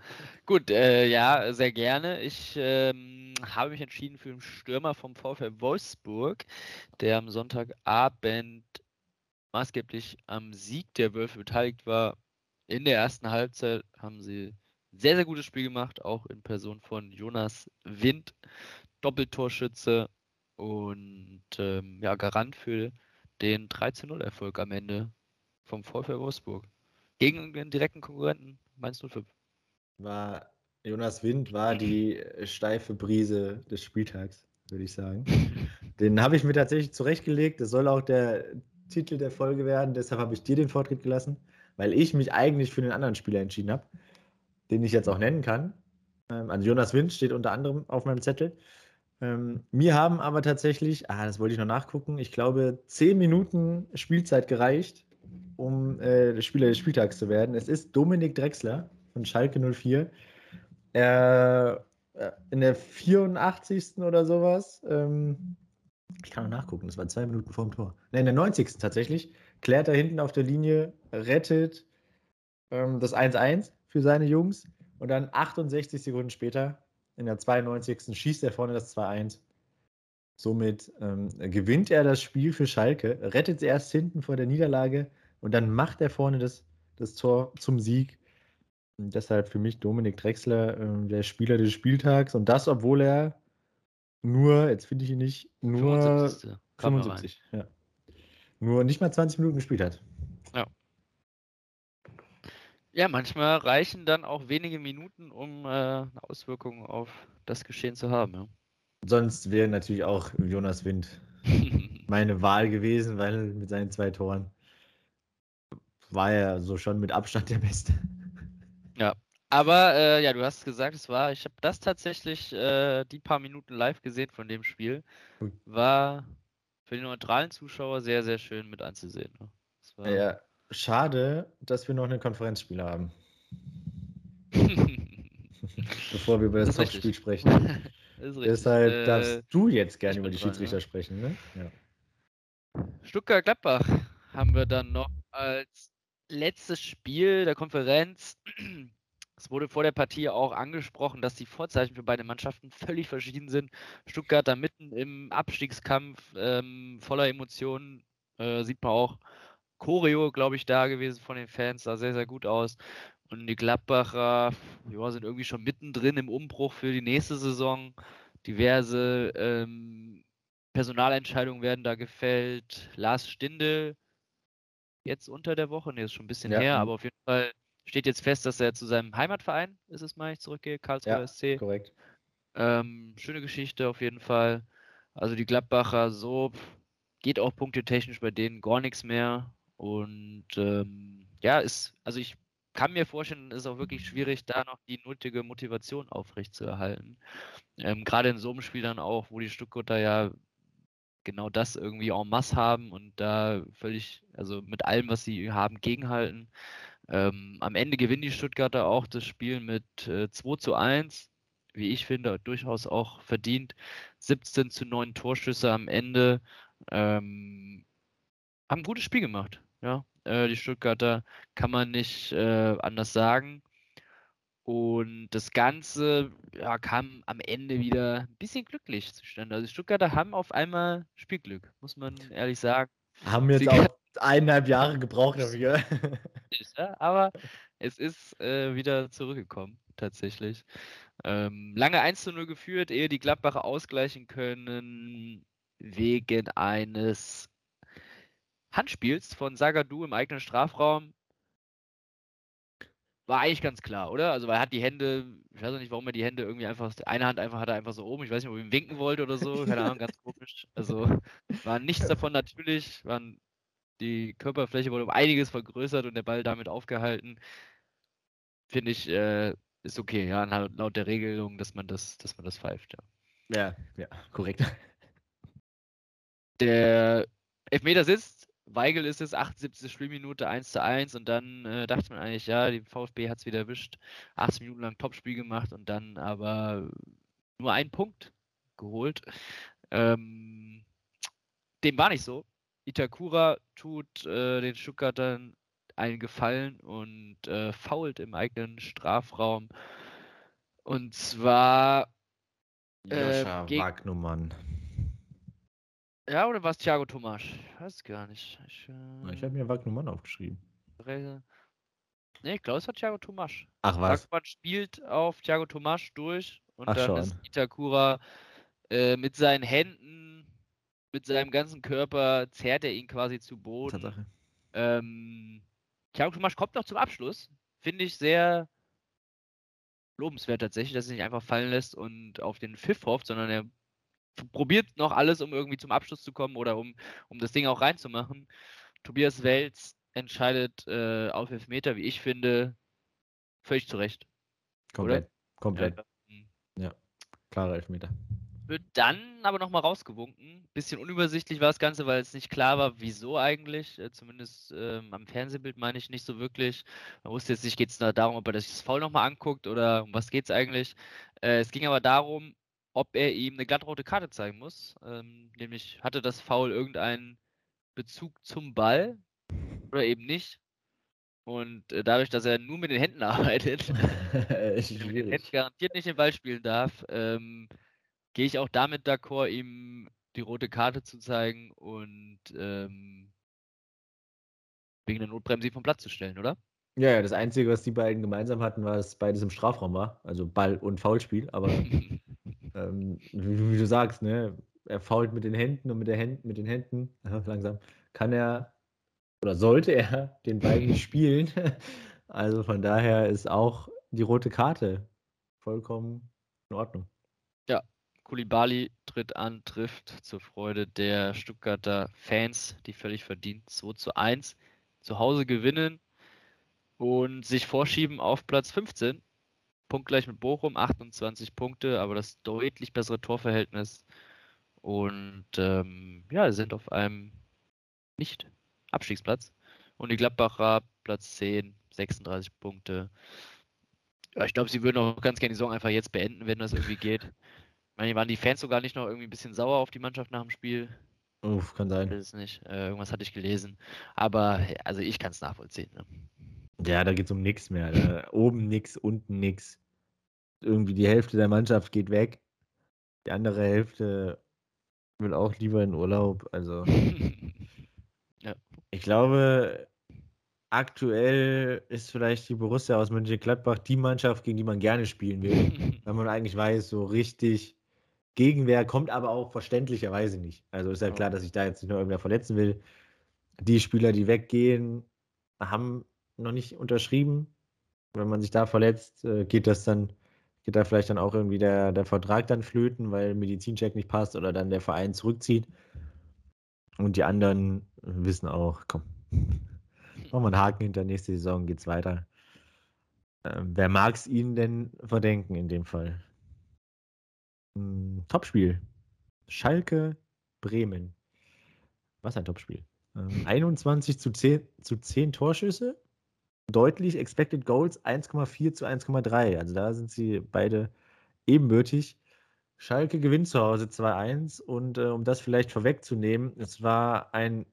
gut, äh, ja, sehr gerne. Ich ähm, habe mich entschieden für den Stürmer vom VfL Wolfsburg, der am Sonntagabend maßgeblich am Sieg der Wölfe beteiligt war. In der ersten Halbzeit haben sie sehr, sehr gutes Spiel gemacht, auch in Person von Jonas Wind, Doppeltorschütze und ähm, ja, Garant für den 13-0-Erfolg am Ende vom VfL Wolfsburg. Gegen den direkten Konkurrenten Mainz 05. War Jonas Wind war die steife Brise des Spieltags, würde ich sagen. Den habe ich mir tatsächlich zurechtgelegt. Das soll auch der Titel der Folge werden. Deshalb habe ich dir den Vortritt gelassen, weil ich mich eigentlich für den anderen Spieler entschieden habe. den ich jetzt auch nennen kann. Ähm, also Jonas Wind steht unter anderem auf meinem Zettel. Ähm, mir haben aber tatsächlich, ah, das wollte ich noch nachgucken, ich glaube, zehn Minuten Spielzeit gereicht, um äh, Spieler des Spieltags zu werden. Es ist Dominik Drexler von Schalke 04. Er äh, in der 84. oder sowas, ähm, ich kann noch nachgucken, das war zwei Minuten vorm Tor. Ne, in der 90. tatsächlich, klärt er hinten auf der Linie, rettet ähm, das 1-1 für seine Jungs und dann 68 Sekunden später, in der 92. schießt er vorne das 2-1. Somit ähm, gewinnt er das Spiel für Schalke, rettet sie erst hinten vor der Niederlage und dann macht er vorne das, das Tor zum Sieg. Und deshalb für mich Dominik Drexler äh, der Spieler des Spieltags und das, obwohl er nur, jetzt finde ich ihn nicht, nur 75. 75 ja. Nur nicht mal 20 Minuten gespielt hat. Ja. Ja, manchmal reichen dann auch wenige Minuten, um äh, eine Auswirkung auf das Geschehen zu haben. Ja. Sonst wäre natürlich auch Jonas Wind meine Wahl gewesen, weil mit seinen zwei Toren war er so schon mit Abstand der Beste. Ja, aber äh, ja, du hast gesagt, es war, ich habe das tatsächlich äh, die paar Minuten live gesehen von dem Spiel. War für die neutralen Zuschauer sehr, sehr schön mit anzusehen. Ne? Ja, schade, dass wir noch einen Konferenzspieler haben. Bevor wir über das, das Spiel sprechen. Deshalb äh, darfst du jetzt gerne über die Schiedsrichter dran, sprechen. Ne? Ja. Stuttgart-Gladbach haben wir dann noch als letztes Spiel der Konferenz. Es wurde vor der Partie auch angesprochen, dass die Vorzeichen für beide Mannschaften völlig verschieden sind. Stuttgart da mitten im Abstiegskampf ähm, voller Emotionen. Äh, sieht man auch Choreo, glaube ich, da gewesen von den Fans. Sah sehr, sehr gut aus. Und die Gladbacher ja, sind irgendwie schon mittendrin im Umbruch für die nächste Saison. Diverse ähm, Personalentscheidungen werden da gefällt. Lars Stindl jetzt unter der Woche, ne, ist schon ein bisschen ja. her, aber auf jeden Fall steht jetzt fest, dass er zu seinem Heimatverein, ist es mal, ich zurückgehe, Karlsruhe ja, SC. korrekt. Ähm, schöne Geschichte auf jeden Fall. Also die Gladbacher so, geht auch punktetechnisch bei denen gar nichts mehr. Und ähm, ja, ist, also ich kann mir vorstellen, ist auch wirklich schwierig, da noch die nötige Motivation aufrechtzuerhalten. Ähm, Gerade in so einem Spiel dann auch, wo die Stuttgarter ja genau das irgendwie en masse haben und da völlig, also mit allem, was sie haben, gegenhalten. Ähm, am Ende gewinnen die Stuttgarter auch das Spiel mit äh, 2 zu 1, wie ich finde, durchaus auch verdient. 17 zu 9 Torschüsse am Ende. Ähm, haben ein gutes Spiel gemacht. Ja, äh, die Stuttgarter kann man nicht äh, anders sagen. Und das Ganze ja, kam am Ende wieder ein bisschen glücklich zustande. Also die Stuttgarter haben auf einmal Spielglück, muss man ehrlich sagen. Haben jetzt Sie auch eineinhalb Jahre gebraucht dafür. Ja, aber es ist äh, wieder zurückgekommen, tatsächlich. Ähm, lange 1 zu 0 geführt, ehe die Gladbacher ausgleichen können, wegen eines Handspiels von Sagadu im eigenen Strafraum war eigentlich ganz klar, oder? Also, weil er hat die Hände, ich weiß auch nicht, warum er die Hände irgendwie einfach, eine Hand einfach hat er einfach so oben, ich weiß nicht, ob er ihm winken wollte oder so, keine Ahnung, ganz komisch. Also, war nichts davon natürlich, waren, die Körperfläche wurde um einiges vergrößert und der Ball damit aufgehalten. Finde ich, äh, ist okay, ja, laut der Regelung, dass man das, dass man das pfeift, ja. Ja, ja, korrekt. Der Elfmeter sitzt, Weigel ist es, 78. Spielminute 1 zu 1 und dann äh, dachte man eigentlich, ja, die VfB hat es wieder erwischt, 80 Minuten lang Topspiel gemacht und dann aber nur einen Punkt geholt. Ähm, dem war nicht so. Itakura tut äh, den Stuttgartern einen Gefallen und äh, fault im eigenen Strafraum. Und zwar äh, Joscha Wagnumann. Ja, oder war es Thiago Tomasch? Ich weiß gar nicht. Ich, äh... ich habe mir Wagnumann aufgeschrieben. Ne, ich glaube, es war Thiago Tomasch. Ach was? Wagnumann spielt auf Thiago Tomasch durch und Ach, dann schon. ist Itakura äh, mit seinen Händen, mit seinem ganzen Körper zerrt er ihn quasi zu Boden. Tatsache. Ähm, Thiago Tomasch kommt noch zum Abschluss. Finde ich sehr lobenswert tatsächlich, dass er sich nicht einfach fallen lässt und auf den Pfiff hofft, sondern er probiert noch alles, um irgendwie zum Abschluss zu kommen oder um, um das Ding auch reinzumachen. Tobias Welz entscheidet äh, auf Elfmeter, wie ich finde, völlig zu Recht. Komplett. Oder? Komplett. Ja, ja. klare Elfmeter. Wird dann aber nochmal rausgewunken. Bisschen unübersichtlich war das Ganze, weil es nicht klar war, wieso eigentlich. Äh, zumindest ähm, am Fernsehbild meine ich nicht so wirklich. Man wusste jetzt nicht, geht es da darum, ob er das Foul nochmal anguckt oder um was geht es eigentlich. Äh, es ging aber darum, ob er ihm eine glattrote Karte zeigen muss. Ähm, nämlich hatte das Foul irgendeinen Bezug zum Ball oder eben nicht. Und äh, dadurch, dass er nur mit den Händen arbeitet, den Händen garantiert nicht den Ball spielen darf, ähm, gehe ich auch damit d'accord, ihm die rote Karte zu zeigen und ähm, wegen der Notbremse vom Platz zu stellen, oder? Ja, ja, das Einzige, was die beiden gemeinsam hatten, war, dass beides im Strafraum war. Also Ball- und Foulspiel. Aber ähm, wie, wie, du sagst, ne, er fault mit den Händen und mit, der Händen, mit den Händen, langsam, kann er oder sollte er den Ball nicht spielen. Also von daher ist auch die rote Karte vollkommen in Ordnung. Ja, Kulibali tritt an, trifft zur Freude der Stuttgarter Fans, die völlig verdient 2 zu 1 zu Hause gewinnen und sich vorschieben auf Platz 15. Punktgleich mit Bochum, 28 Punkte, aber das deutlich bessere Torverhältnis. Und ähm, ja, sind auf einem nicht Abstiegsplatz. Und die Gladbacher Platz 10, 36 Punkte. Ja, ich glaube, sie würden auch ganz gerne die Saison einfach jetzt beenden, wenn das irgendwie geht. Ich meine, waren die Fans sogar nicht noch irgendwie ein bisschen sauer auf die Mannschaft nach dem Spiel? Uff, kann sein. Ich weiß es nicht. Äh, irgendwas hatte ich gelesen. Aber also ich kann es nachvollziehen. Ne? Ja, da geht es um nichts mehr. Da. Oben nichts, unten nichts. Irgendwie die Hälfte der Mannschaft geht weg. Die andere Hälfte will auch lieber in Urlaub. Also Ja. Ich glaube, aktuell ist vielleicht die Borussia aus Mönchengladbach die Mannschaft, gegen die man gerne spielen will. wenn man eigentlich weiß, so richtig Gegenwehr kommt aber auch verständlicherweise nicht. Also ist ja klar, dass ich da jetzt nicht noch irgendwer verletzen will. Die Spieler, die weggehen, haben noch nicht unterschrieben. Wenn man sich da verletzt, äh, geht das dann, geht da vielleicht dann auch irgendwie der, der Vertrag dann flöten, weil Medizincheck nicht passt oder dann der Verein zurückzieht. Und die anderen wissen auch, komm, machen wir einen Haken hinter nächste Saison, geht's weiter. Ähm, wer mag es ihnen denn verdenken in dem Fall? Hm, Topspiel. Schalke Bremen. Was ein Topspiel. Ähm, 21 zu 10, zu 10 Torschüsse. Deutlich Expected Goals 1,4 zu 1,3. Also da sind sie beide ebenbürtig. Schalke gewinnt zu Hause 2-1 und äh, um das vielleicht vorwegzunehmen, es war ein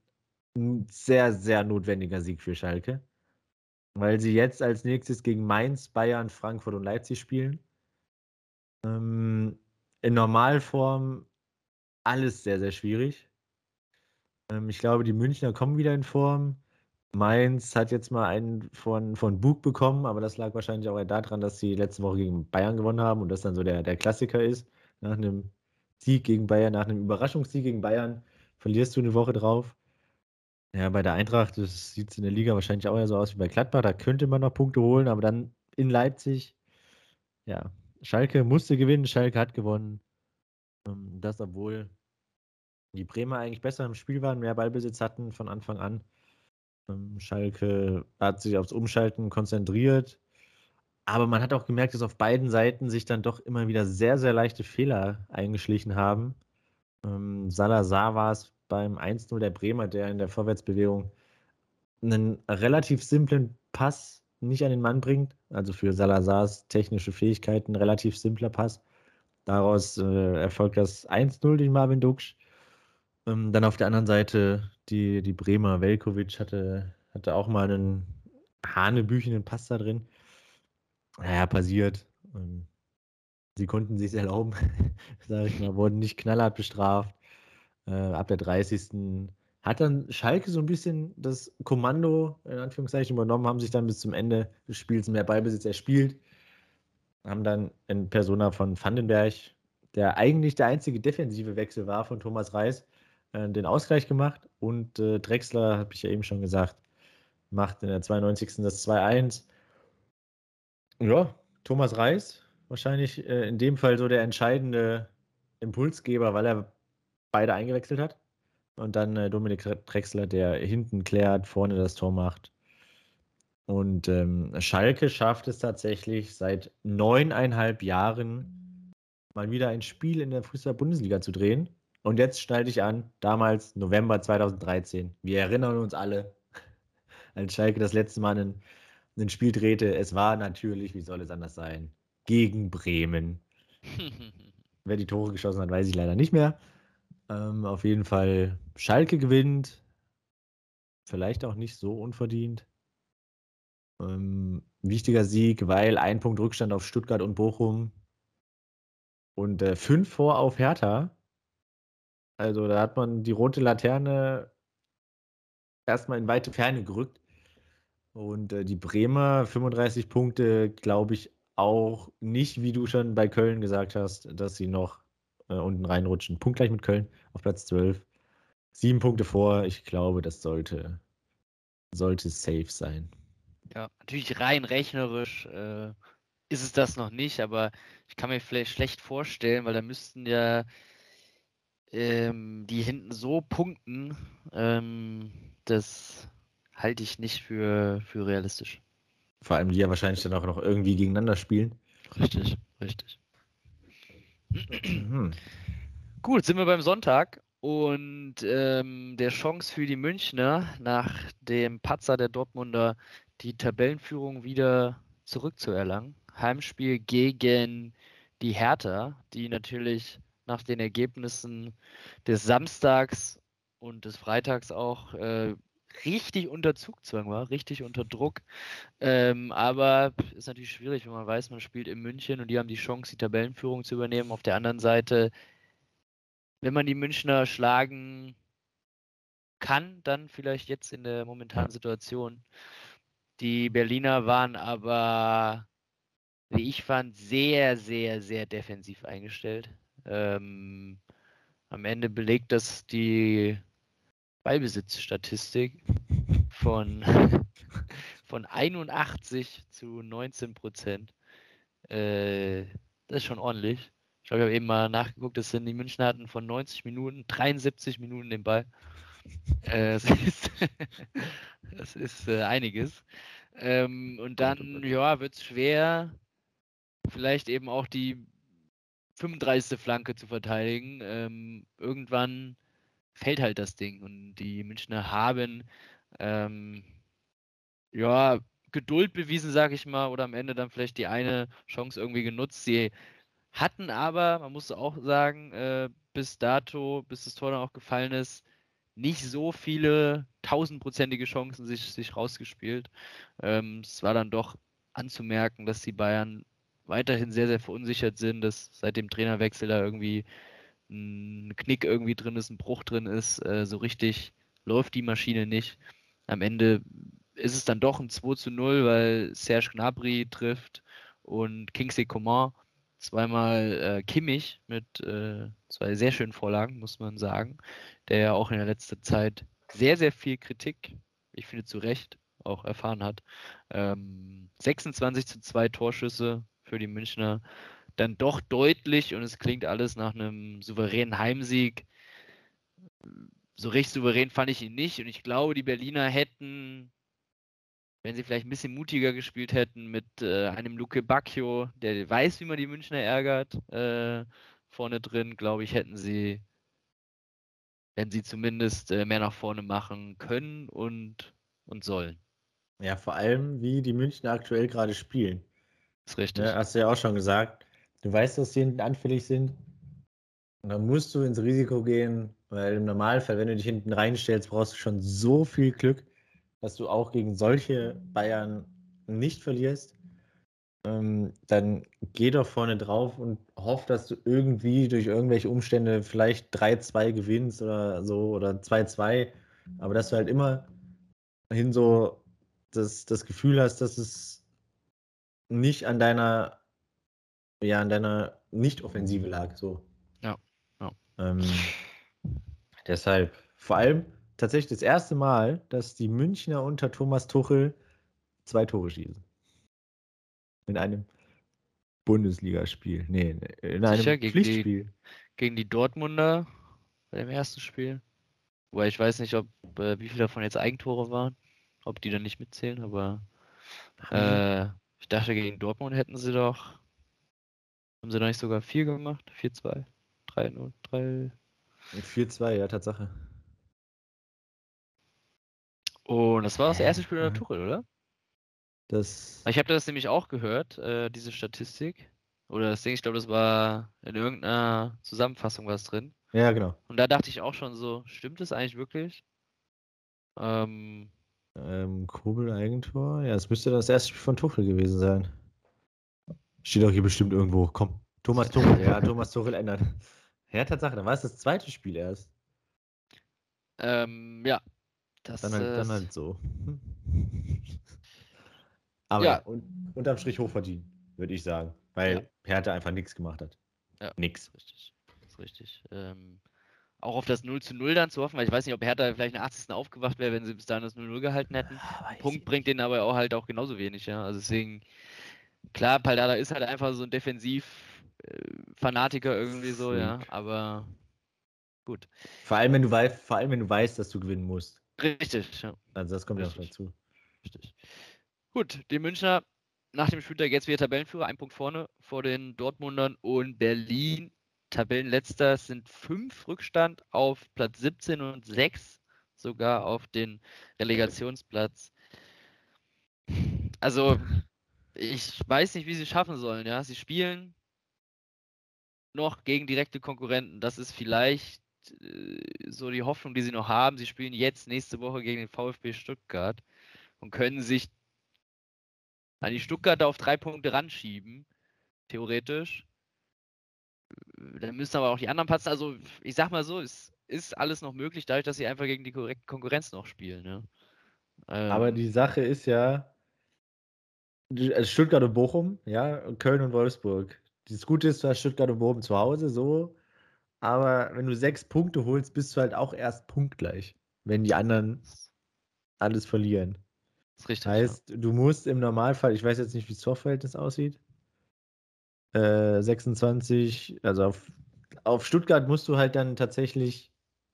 sehr, sehr notwendiger Sieg für Schalke, weil sie jetzt als nächstes gegen Mainz, Bayern, Frankfurt und Leipzig spielen. Ähm, in Normalform alles sehr, sehr schwierig. Ähm, ich glaube, die Münchner kommen wieder in Form. Mainz hat jetzt mal einen von, von Bug bekommen, aber das lag wahrscheinlich auch daran, dass sie letzte Woche gegen Bayern gewonnen haben und das dann so der, der Klassiker ist nach einem Sieg gegen Bayern, nach einem Überraschungssieg gegen Bayern, verlierst du eine Woche drauf. Ja, bei der Eintracht sieht es in der Liga wahrscheinlich auch eher so aus wie bei Gladbach. Da könnte man noch Punkte holen, aber dann in Leipzig, ja, Schalke musste gewinnen, Schalke hat gewonnen. Ähm, das, obwohl die Bremer eigentlich besser im Spiel waren, mehr Ballbesitz hatten von Anfang an. Ähm, Schalke hat sich aufs Umschalten konzentriert, aber man hat auch gemerkt, dass auf beiden Seiten sich dann doch immer wieder sehr, sehr leichte Fehler eingeschlichen haben. Ähm, Salazar war es beim 1-0 der Bremer, der in der Vorwärtsbewegung einen relativ simplen Pass nicht an den Mann bringt. Also für Salazars technische Fähigkeiten relativ simpler Pass. Daraus äh, erfolgt das 1-0 durch Marvin Duksch. Ähm, dann auf der anderen Seite die, die Bremer Velkovic hatte, hatte auch mal einen hanebüchenden Pass da drin naja, passiert. Ähm, sie konnten sich erlauben, sage ich mal, wurden nicht knallhart bestraft. Äh, ab der 30. hat dann Schalke so ein bisschen das Kommando in Anführungszeichen übernommen, haben sich dann bis zum Ende des Spiels mehr Ballbesitz erspielt, haben dann in Persona von Vandenberg, der eigentlich der einzige defensive Wechsel war von Thomas Reis, äh, den Ausgleich gemacht und äh, Drexler, habe ich ja eben schon gesagt, macht in der 92. das 2-1 ja, Thomas Reis, wahrscheinlich äh, in dem Fall so der entscheidende Impulsgeber, weil er beide eingewechselt hat. Und dann äh, Dominik Drexler, der hinten klärt, vorne das Tor macht. Und ähm, Schalke schafft es tatsächlich seit neuneinhalb Jahren mal wieder ein Spiel in der Fußball-Bundesliga zu drehen. Und jetzt schneide ich an, damals November 2013. Wir erinnern uns alle, als Schalke das letzte Mal ein, ein Spiel drehte. Es war natürlich, wie soll es anders sein, gegen Bremen. Wer die Tore geschossen hat, weiß ich leider nicht mehr. Ähm, auf jeden Fall, Schalke gewinnt. Vielleicht auch nicht so unverdient. Ähm, wichtiger Sieg, weil ein Punkt Rückstand auf Stuttgart und Bochum und äh, fünf vor auf Hertha. Also da hat man die rote Laterne erstmal in weite Ferne gerückt. Und äh, die Bremer 35 Punkte, glaube ich, auch nicht, wie du schon bei Köln gesagt hast, dass sie noch äh, unten reinrutschen. Punktgleich mit Köln auf Platz 12. Sieben Punkte vor. Ich glaube, das sollte, sollte safe sein. Ja, natürlich rein rechnerisch äh, ist es das noch nicht, aber ich kann mir vielleicht schlecht vorstellen, weil da müssten ja ähm, die hinten so punkten, ähm, das halte ich nicht für, für realistisch. Vor allem die ja wahrscheinlich dann auch noch irgendwie gegeneinander spielen. Richtig, richtig. Hm. Gut, sind wir beim Sonntag und ähm, der Chance für die Münchner nach dem Patzer der Dortmunder die Tabellenführung wieder zurückzuerlangen. Heimspiel gegen die Hertha, die natürlich nach den Ergebnissen des Samstags und des Freitags auch äh, richtig unter Zugzwang war, richtig unter Druck. Ähm, aber ist natürlich schwierig, wenn man weiß, man spielt in München und die haben die Chance, die Tabellenführung zu übernehmen. Auf der anderen Seite, wenn man die Münchner schlagen kann, dann vielleicht jetzt in der momentanen Situation. Die Berliner waren aber, wie ich fand, sehr, sehr, sehr defensiv eingestellt. Ähm, am Ende belegt das die Ballbesitzstatistik von, von 81 zu 19 Prozent. Äh, das ist schon ordentlich. Ich glaube, ich habe eben mal nachgeguckt, das sind die Münchner hatten von 90 Minuten 73 Minuten den Ball. Äh, das ist, das ist äh, einiges. Ähm, und dann, ja, wird es schwer, vielleicht eben auch die 35. Flanke zu verteidigen. Ähm, irgendwann fällt halt das Ding. Und die Münchner haben ähm, ja Geduld bewiesen, sag ich mal, oder am Ende dann vielleicht die eine Chance irgendwie genutzt. Sie hatten aber, man muss auch sagen, äh, bis dato, bis das Tor dann auch gefallen ist, nicht so viele tausendprozentige Chancen sich, sich rausgespielt. Ähm, es war dann doch anzumerken, dass die Bayern weiterhin sehr, sehr verunsichert sind, dass seit dem Trainerwechsel da irgendwie ein Knick irgendwie drin ist, ein Bruch drin ist, äh, so richtig läuft die Maschine nicht. Am Ende ist es dann doch ein 2 zu 0, weil Serge Gnabry trifft und Kingsley Coman zweimal äh, Kimmich mit äh, zwei sehr schönen Vorlagen, muss man sagen, der ja auch in der letzten Zeit sehr, sehr viel Kritik, ich finde zu Recht, auch erfahren hat. Ähm, 26 zu 2 Torschüsse für die Münchner dann doch deutlich und es klingt alles nach einem souveränen Heimsieg. So recht souverän fand ich ihn nicht und ich glaube, die Berliner hätten, wenn sie vielleicht ein bisschen mutiger gespielt hätten mit äh, einem Luke Bacchio, der weiß, wie man die Münchner ärgert, äh, vorne drin, glaube ich, hätten sie, wenn sie zumindest äh, mehr nach vorne machen können und, und sollen. Ja, vor allem, wie die Münchner aktuell gerade spielen. Ist richtig. Ja, hast du ja auch schon gesagt. Du weißt, dass die hinten anfällig sind. Und dann musst du ins Risiko gehen, weil im Normalfall, wenn du dich hinten reinstellst, brauchst du schon so viel Glück, dass du auch gegen solche Bayern nicht verlierst. Ähm, dann geh doch vorne drauf und hoff, dass du irgendwie durch irgendwelche Umstände vielleicht 3-2 gewinnst oder so oder 2-2. Aber dass du halt immer hin so das, das Gefühl hast, dass es nicht an deiner ja an deiner Nicht-Offensive lag. So. Ja. ja. Ähm, deshalb, vor allem tatsächlich das erste Mal, dass die Münchner unter Thomas Tuchel zwei Tore schießen. In einem Bundesligaspiel. Nee, in einem Sicher, gegen Pflichtspiel. Die, gegen die Dortmunder bei dem ersten Spiel. Wobei ich weiß nicht, ob äh, wie viele davon jetzt Eigentore waren, ob die dann nicht mitzählen, aber Äh, ich dachte, gegen Dortmund hätten sie doch. Haben sie da nicht sogar 4 gemacht? 4-2? 3-0? 3. 4-2, ja, Tatsache. Und das war das erste Spiel der Tuchel, oder? Das. Ich habe das nämlich auch gehört, äh, diese Statistik. Oder das Ding, ich glaube, das war in irgendeiner Zusammenfassung was drin. Ja, genau. Und da dachte ich auch schon so, stimmt das eigentlich wirklich? Ähm, ähm, Kobel Eigentor. Ja, das müsste das erste Spiel von Tuchel gewesen sein. Steht auch hier bestimmt irgendwo. Komm, Thomas Tuchel. ja, Thomas Tuchel ändert. Ja, Tatsache, dann war es das zweite Spiel erst. Ähm, ja. Das, dann, halt, äh, dann halt so. Aber ja, und, unterm Strich hochverdient, würde ich sagen. Weil ja. Hertha einfach nichts gemacht hat. Ja. Nix. Richtig. Ist richtig. Ähm, auch auf das 0 zu 0 dann zu hoffen, weil ich weiß nicht, ob Hertha vielleicht in 80. aufgewacht wäre, wenn sie bis dahin das 0-0 gehalten hätten. Ah, Punkt bringt denen aber auch halt auch genauso wenig, ja. Also deswegen, klar, Paldada ist halt einfach so ein Defensiv-Fanatiker irgendwie so, ja, aber gut. Vor allem, wenn du weißt, vor allem, wenn du weißt, dass du gewinnen musst. Richtig, ja. Also das kommt ja auch dazu. Richtig. Gut, die Münchner nach dem Spieltag jetzt wieder Tabellenführer, ein Punkt vorne vor den Dortmundern und Berlin Tabellenletzter sind fünf Rückstand auf Platz 17 und sechs sogar auf den Relegationsplatz. Also, ich weiß nicht, wie sie es schaffen sollen, ja. Sie spielen noch gegen direkte Konkurrenten. Das ist vielleicht äh, so die Hoffnung, die sie noch haben. Sie spielen jetzt nächste Woche gegen den VfB Stuttgart und können sich an die Stuttgarter auf drei Punkte ranschieben, theoretisch dann müssen aber auch die anderen passen. Also, ich sag mal so, es ist alles noch möglich, dadurch, dass sie einfach gegen die Konkurrenz noch spielen. Ne? Ähm, aber die Sache ist ja, also Stuttgart und Bochum, ja, Köln und Wolfsburg. Das Gute ist, du hast Stuttgart und Bochum zu Hause, so. Aber wenn du sechs Punkte holst, bist du halt auch erst punktgleich, wenn die anderen alles verlieren. Das ist richtig. Heißt, ja. du musst im Normalfall, ich weiß jetzt nicht, wie das Torverhältnis aussieht, 26, äh, also auf, auf Stuttgart musst du halt dann tatsächlich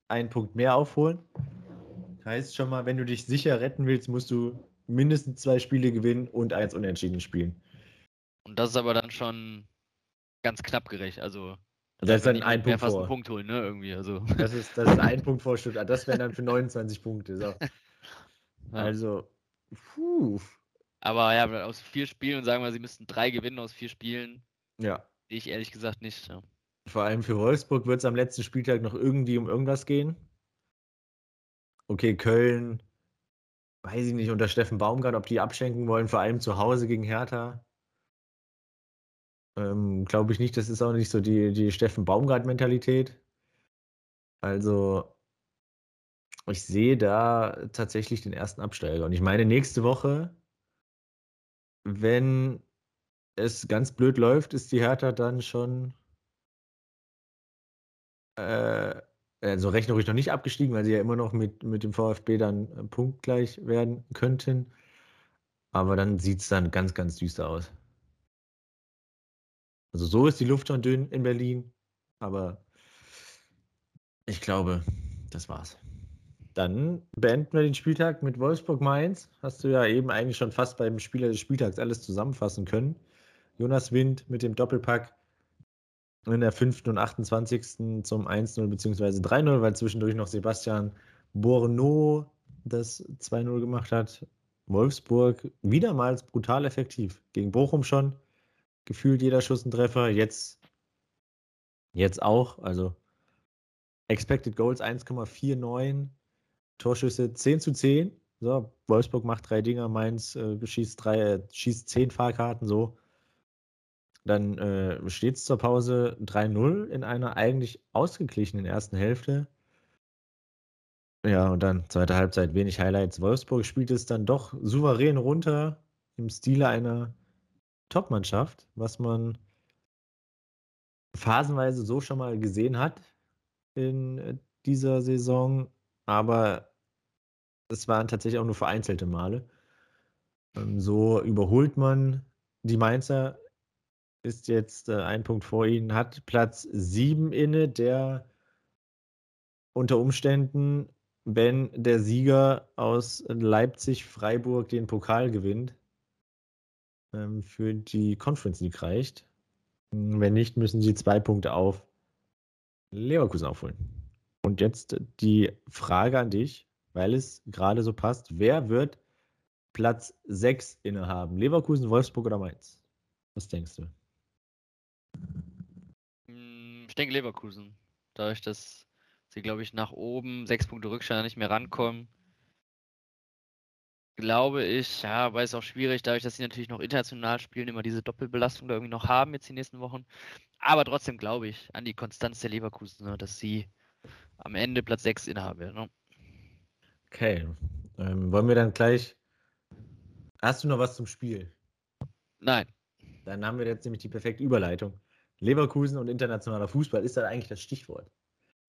einen Punkt mehr aufholen. Heißt schon mal, wenn du dich sicher retten willst, musst du mindestens zwei Spiele gewinnen und eins unentschieden spielen. Und das ist aber dann schon ganz knapp gerecht. Also das ist dann ein Punkt fast vor. einen Punkt holen, ne? Irgendwie. Also. Das, ist, das ist ein Punkt vor Stuttgart. Das wären dann für 29 Punkte. So. Also, puh. Aber ja, aus vier Spielen, sagen wir, sie müssten drei gewinnen aus vier Spielen. Ja. Ich ehrlich gesagt nicht. Ja. Vor allem für Wolfsburg wird es am letzten Spieltag noch irgendwie um irgendwas gehen. Okay, Köln, weiß ich nicht, unter Steffen Baumgart, ob die abschenken wollen, vor allem zu Hause gegen Hertha. Ähm, Glaube ich nicht, das ist auch nicht so die, die Steffen Baumgart-Mentalität. Also, ich sehe da tatsächlich den ersten Absteiger. Und ich meine, nächste Woche, wenn es ganz blöd läuft, ist die Hertha dann schon äh, also rechnerisch noch nicht abgestiegen, weil sie ja immer noch mit, mit dem VfB dann äh, punktgleich werden könnten. Aber dann sieht es dann ganz, ganz düster aus. Also so ist die Luft schon dünn in Berlin. Aber ich glaube, das war's. Dann beenden wir den Spieltag mit Wolfsburg-Mainz. Hast du ja eben eigentlich schon fast beim Spieler des Spieltags alles zusammenfassen können. Jonas Wind mit dem Doppelpack in der 5. und 28. zum 1-0 bzw. 3-0, weil zwischendurch noch Sebastian Bourneau das 2-0 gemacht hat. Wolfsburg wiedermals brutal effektiv. Gegen Bochum schon. Gefühlt jeder Schuss ein Treffer. Jetzt, jetzt auch. Also Expected Goals 1,49. Torschüsse 10 zu 10. So, Wolfsburg macht drei Dinger, Mainz äh, schießt, drei, äh, schießt zehn Fahrkarten so. Dann äh, steht es zur Pause 3-0 in einer eigentlich ausgeglichenen ersten Hälfte. Ja, und dann zweite Halbzeit wenig Highlights. Wolfsburg spielt es dann doch souverän runter im Stile einer Top-Mannschaft, was man phasenweise so schon mal gesehen hat in äh, dieser Saison, aber es waren tatsächlich auch nur vereinzelte Male. Ähm, so überholt man die Mainzer ist jetzt äh, ein Punkt vor ihnen, hat Platz 7 inne, der unter Umständen, wenn der Sieger aus Leipzig-Freiburg den Pokal gewinnt, ähm, für die Conference League reicht. Wenn nicht, müssen sie zwei Punkte auf Leverkusen aufholen. Und jetzt die Frage an dich, weil es gerade so passt. Wer wird Platz 6 innehaben? Leverkusen, Wolfsburg oder Mainz? Was denkst du? Ich denke Leverkusen. Dadurch, dass sie, glaube ich, nach oben sechs Punkte Rückstand nicht mehr rankommen, glaube ich, ja, weil es auch schwierig, dadurch, dass sie natürlich noch international spielen, immer diese Doppelbelastung da irgendwie noch haben jetzt die nächsten Wochen. Aber trotzdem glaube ich an die Konstanz der Leverkusen, ne, dass sie am Ende Platz 6 innehaben werden. Ne? Okay. Ähm, wollen wir dann gleich. Hast du noch was zum Spiel? Nein. Dann haben wir jetzt nämlich die perfekte Überleitung. Leverkusen und internationaler Fußball ist dann eigentlich das Stichwort.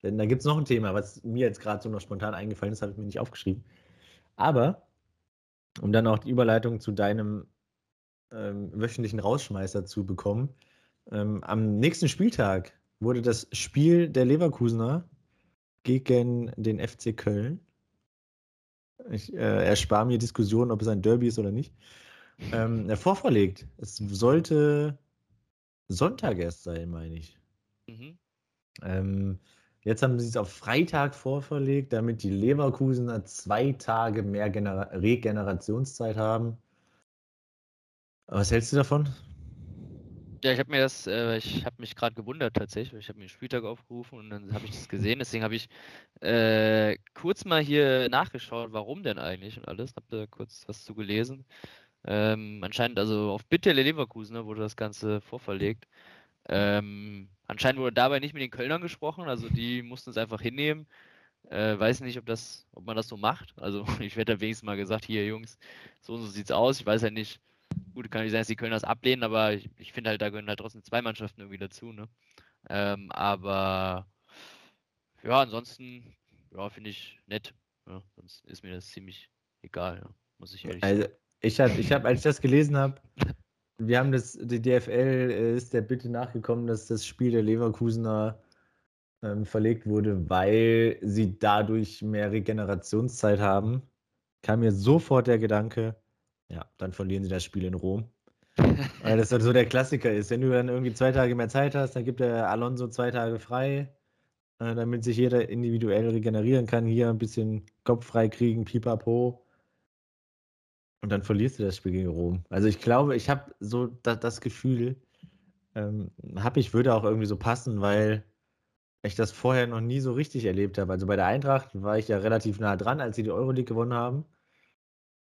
Denn da gibt es noch ein Thema, was mir jetzt gerade so noch spontan eingefallen ist, habe ich mir nicht aufgeschrieben. Aber, um dann auch die Überleitung zu deinem ähm, wöchentlichen Rausschmeißer zu bekommen, ähm, am nächsten Spieltag wurde das Spiel der Leverkusener gegen den FC Köln. Ich äh, erspare mir Diskussionen, ob es ein Derby ist oder nicht. Ähm, vorverlegt. Es sollte Sonntag erst sein, meine ich. Mhm. Ähm, jetzt haben sie es auf Freitag vorverlegt, damit die Leverkusener zwei Tage mehr Gener Regenerationszeit haben. Was hältst du davon? Ja, ich habe mir das, äh, ich habe mich gerade gewundert tatsächlich. Ich habe mir den Spieltag aufgerufen und dann habe ich das gesehen. Deswegen habe ich äh, kurz mal hier nachgeschaut, warum denn eigentlich und alles. Habe da kurz was zu gelesen. Ähm, anscheinend, also auf Bitte der Leverkusen ne, wurde das Ganze vorverlegt. Ähm, anscheinend wurde dabei nicht mit den Kölnern gesprochen, also die mussten es einfach hinnehmen. Äh, weiß nicht, ob das, ob man das so macht. Also ich werde da wenigstens mal gesagt, hier Jungs, so und so sieht's aus. Ich weiß ja nicht, Gut, kann nicht sein, dass die Kölner das ablehnen, aber ich, ich finde halt, da gehören halt trotzdem zwei Mannschaften irgendwie dazu, ne? Ähm, aber ja, ansonsten, ja, finde ich nett. Ja, sonst ist mir das ziemlich egal, ja, muss ich ehrlich also, sagen. Ich habe, ich hab, als ich das gelesen habe, wir haben das, die DFL äh, ist der Bitte nachgekommen, dass das Spiel der Leverkusener ähm, verlegt wurde, weil sie dadurch mehr Regenerationszeit haben. Kam mir sofort der Gedanke, ja, dann verlieren sie das Spiel in Rom. Weil das dann so der Klassiker ist. Wenn du dann irgendwie zwei Tage mehr Zeit hast, dann gibt der Alonso zwei Tage frei, äh, damit sich jeder individuell regenerieren kann. Hier ein bisschen Kopf frei kriegen, pipapo. Und dann verlierst du das Spiel gegen Rom. Also ich glaube, ich habe so das, das Gefühl, ähm, habe ich, würde auch irgendwie so passen, weil ich das vorher noch nie so richtig erlebt habe. Also bei der Eintracht war ich ja relativ nah dran, als sie die Euroleague gewonnen haben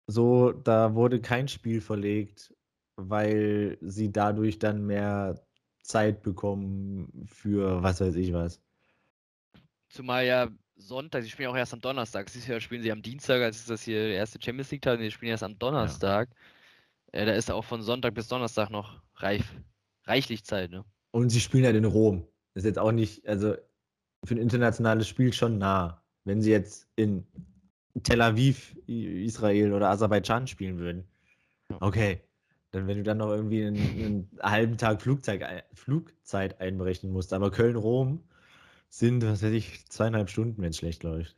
so, da wurde kein Spiel verlegt, weil sie dadurch dann mehr Zeit bekommen für was weiß ich was. Zumal ja Sonntag, sie spielen auch erst am Donnerstag. Du, spielen sie am Dienstag, als ist das hier der erste Champions League-Tag, sie spielen erst am Donnerstag. Ja. Äh, da ist auch von Sonntag bis Donnerstag noch reif, reichlich Zeit, ne? Und sie spielen halt in Rom. Das ist jetzt auch nicht, also für ein internationales Spiel schon nah. Wenn sie jetzt in Tel Aviv, Israel oder Aserbaidschan spielen würden. Okay. Dann, wenn du dann noch irgendwie einen, einen halben Tag Flugzeit, Flugzeit einberechnen musst. Aber Köln-Rom sind, was weiß ich, zweieinhalb Stunden, wenn es schlecht läuft.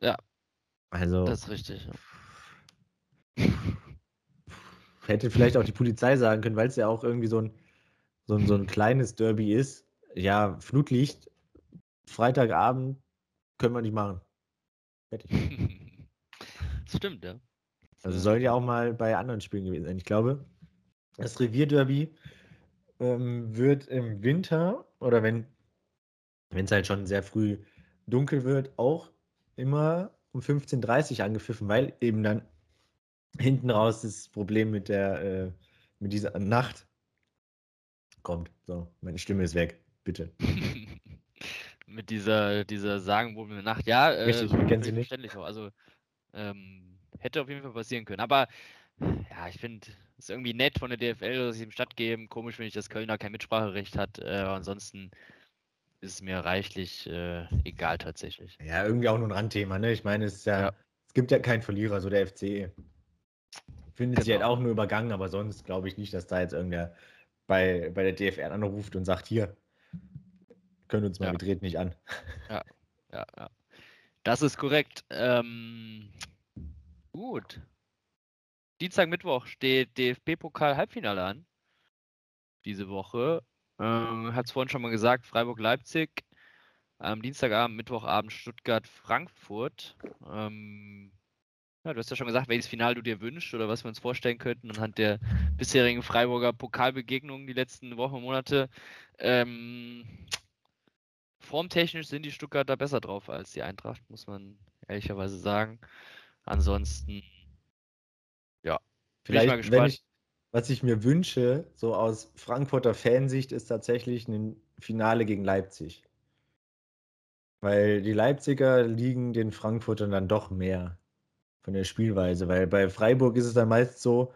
Ja. Also. Das ist richtig. Ja. Hätte vielleicht auch die Polizei sagen können, weil es ja auch irgendwie so ein, so ein, so ein kleines Derby ist. Ja, Flutlicht, Freitagabend, können wir nicht machen. Fertig. das stimmt, ja. Also soll ja auch mal bei anderen Spielen gewesen sein. Ich glaube, das Revierderby ähm, wird im Winter oder wenn es halt schon sehr früh dunkel wird, auch immer um 15.30 Uhr angepfiffen, weil eben dann hinten raus das Problem mit der äh, mit dieser Nacht kommt. So, meine Stimme ist weg, bitte. mit dieser, dieser sagenwobene Nacht. Ja, äh, Richtig, wir kennen sie nicht. Auch. Also ähm, hätte auf jeden Fall passieren können. Aber ja, ich finde es irgendwie nett von der DFL, dass sie ihm stattgeben. Komisch, wenn ich das Kölner kein Mitspracherecht hat. Äh, ansonsten ist es mir reichlich äh, egal tatsächlich. Ja, irgendwie auch nur ein Randthema. Ne? Ich meine, es, ja, ja. es gibt ja keinen Verlierer, so der FC. Findet genau. sich halt auch nur übergangen, aber sonst glaube ich nicht, dass da jetzt irgendwer bei, bei der DFL anruft und sagt, hier, können uns mal, ja. wir nicht an. Ja, ja, ja. Das ist korrekt. Ähm, gut. Dienstag, Mittwoch steht DFB-Pokal-Halbfinale an. Diese Woche. Ähm, Hat es vorhin schon mal gesagt, Freiburg-Leipzig. Am Dienstagabend, Mittwochabend Stuttgart-Frankfurt. Ähm, ja, du hast ja schon gesagt, welches Final du dir wünschst oder was wir uns vorstellen könnten anhand der bisherigen Freiburger Pokalbegegnungen die letzten Wochen und Monate. Ähm, formtechnisch sind die Stuttgarter besser drauf als die Eintracht, muss man ehrlicherweise sagen. Ansonsten, ja. Vielleicht, bin ich mal gespannt. Ich, was ich mir wünsche, so aus Frankfurter Fansicht, ist tatsächlich ein Finale gegen Leipzig. Weil die Leipziger liegen den Frankfurtern dann doch mehr von der Spielweise, weil bei Freiburg ist es dann meist so,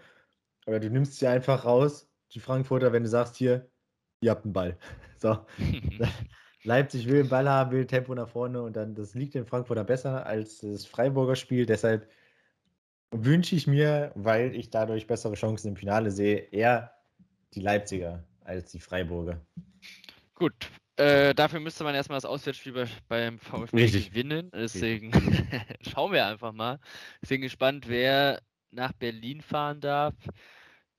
aber du nimmst sie einfach raus, die Frankfurter, wenn du sagst, hier, ihr habt einen Ball. So. Leipzig will den Ball haben, will Tempo nach vorne und dann, das liegt den Frankfurter besser als das Freiburger Spiel. Deshalb wünsche ich mir, weil ich dadurch bessere Chancen im Finale sehe, eher die Leipziger als die Freiburger. Gut, äh, dafür müsste man erstmal das Auswärtsspiel bei, beim VfB Richtig. gewinnen. Deswegen schauen wir einfach mal. Ich bin gespannt, wer nach Berlin fahren darf.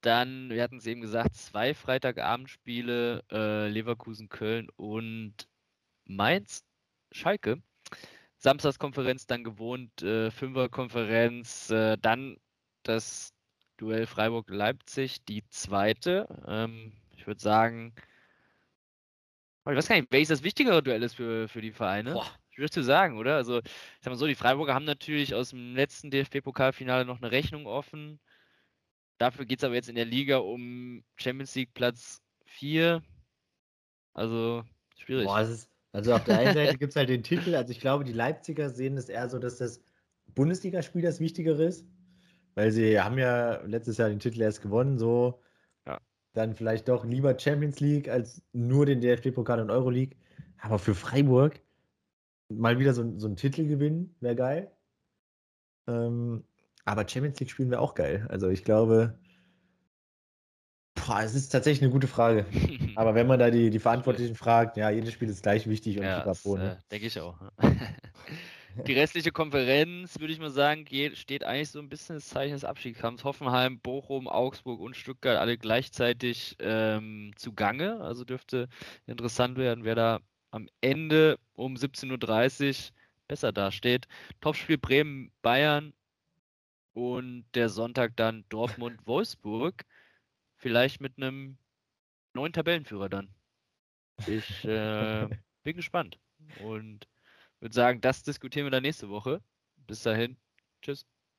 Dann, wir hatten es eben gesagt, zwei Freitagabendspiele, äh, Leverkusen, Köln und Mainz, Schalke. Samstagskonferenz dann gewohnt, äh, Fünferkonferenz, äh, dann das Duell Freiburg-Leipzig, die zweite. Ähm, ich würde sagen, ich weiß gar nicht, welches das wichtigere Duell ist für, für die Vereine. Boah. Schwierig zu sagen, oder? Also, ich sag mal so, die Freiburger haben natürlich aus dem letzten DFB-Pokalfinale noch eine Rechnung offen. Dafür geht es aber jetzt in der Liga um Champions League Platz 4. Also, schwierig. Boah, ist, also auf der einen Seite gibt es halt den Titel. Also, ich glaube, die Leipziger sehen es eher so, dass das Bundesligaspiel das Wichtigere ist. Weil sie haben ja letztes Jahr den Titel erst gewonnen, so dann vielleicht doch lieber Champions League als nur den DFB-Pokal und Euroleague. Aber für Freiburg mal wieder so, so einen Titel gewinnen, wäre geil. Ähm, aber Champions League spielen wäre auch geil. Also ich glaube, boah, es ist tatsächlich eine gute Frage. aber wenn man da die, die Verantwortlichen fragt, ja, jedes Spiel ist gleich wichtig und ja, das, äh, denke ich auch. Die restliche Konferenz, würde ich mal sagen, geht, steht eigentlich so ein bisschen das Zeichen des Abstiegskampfs. Hoffenheim, Bochum, Augsburg und Stuttgart alle gleichzeitig ähm, zugange. Also dürfte interessant werden, wer da am Ende um 17.30 Uhr besser dasteht. Topspiel Bremen, Bayern und der Sonntag dann Dortmund, Wolfsburg. Vielleicht mit einem neuen Tabellenführer dann. Ich äh, bin gespannt. Und würde sagen, das diskutieren wir dann nächste Woche. Bis dahin. Tschüss.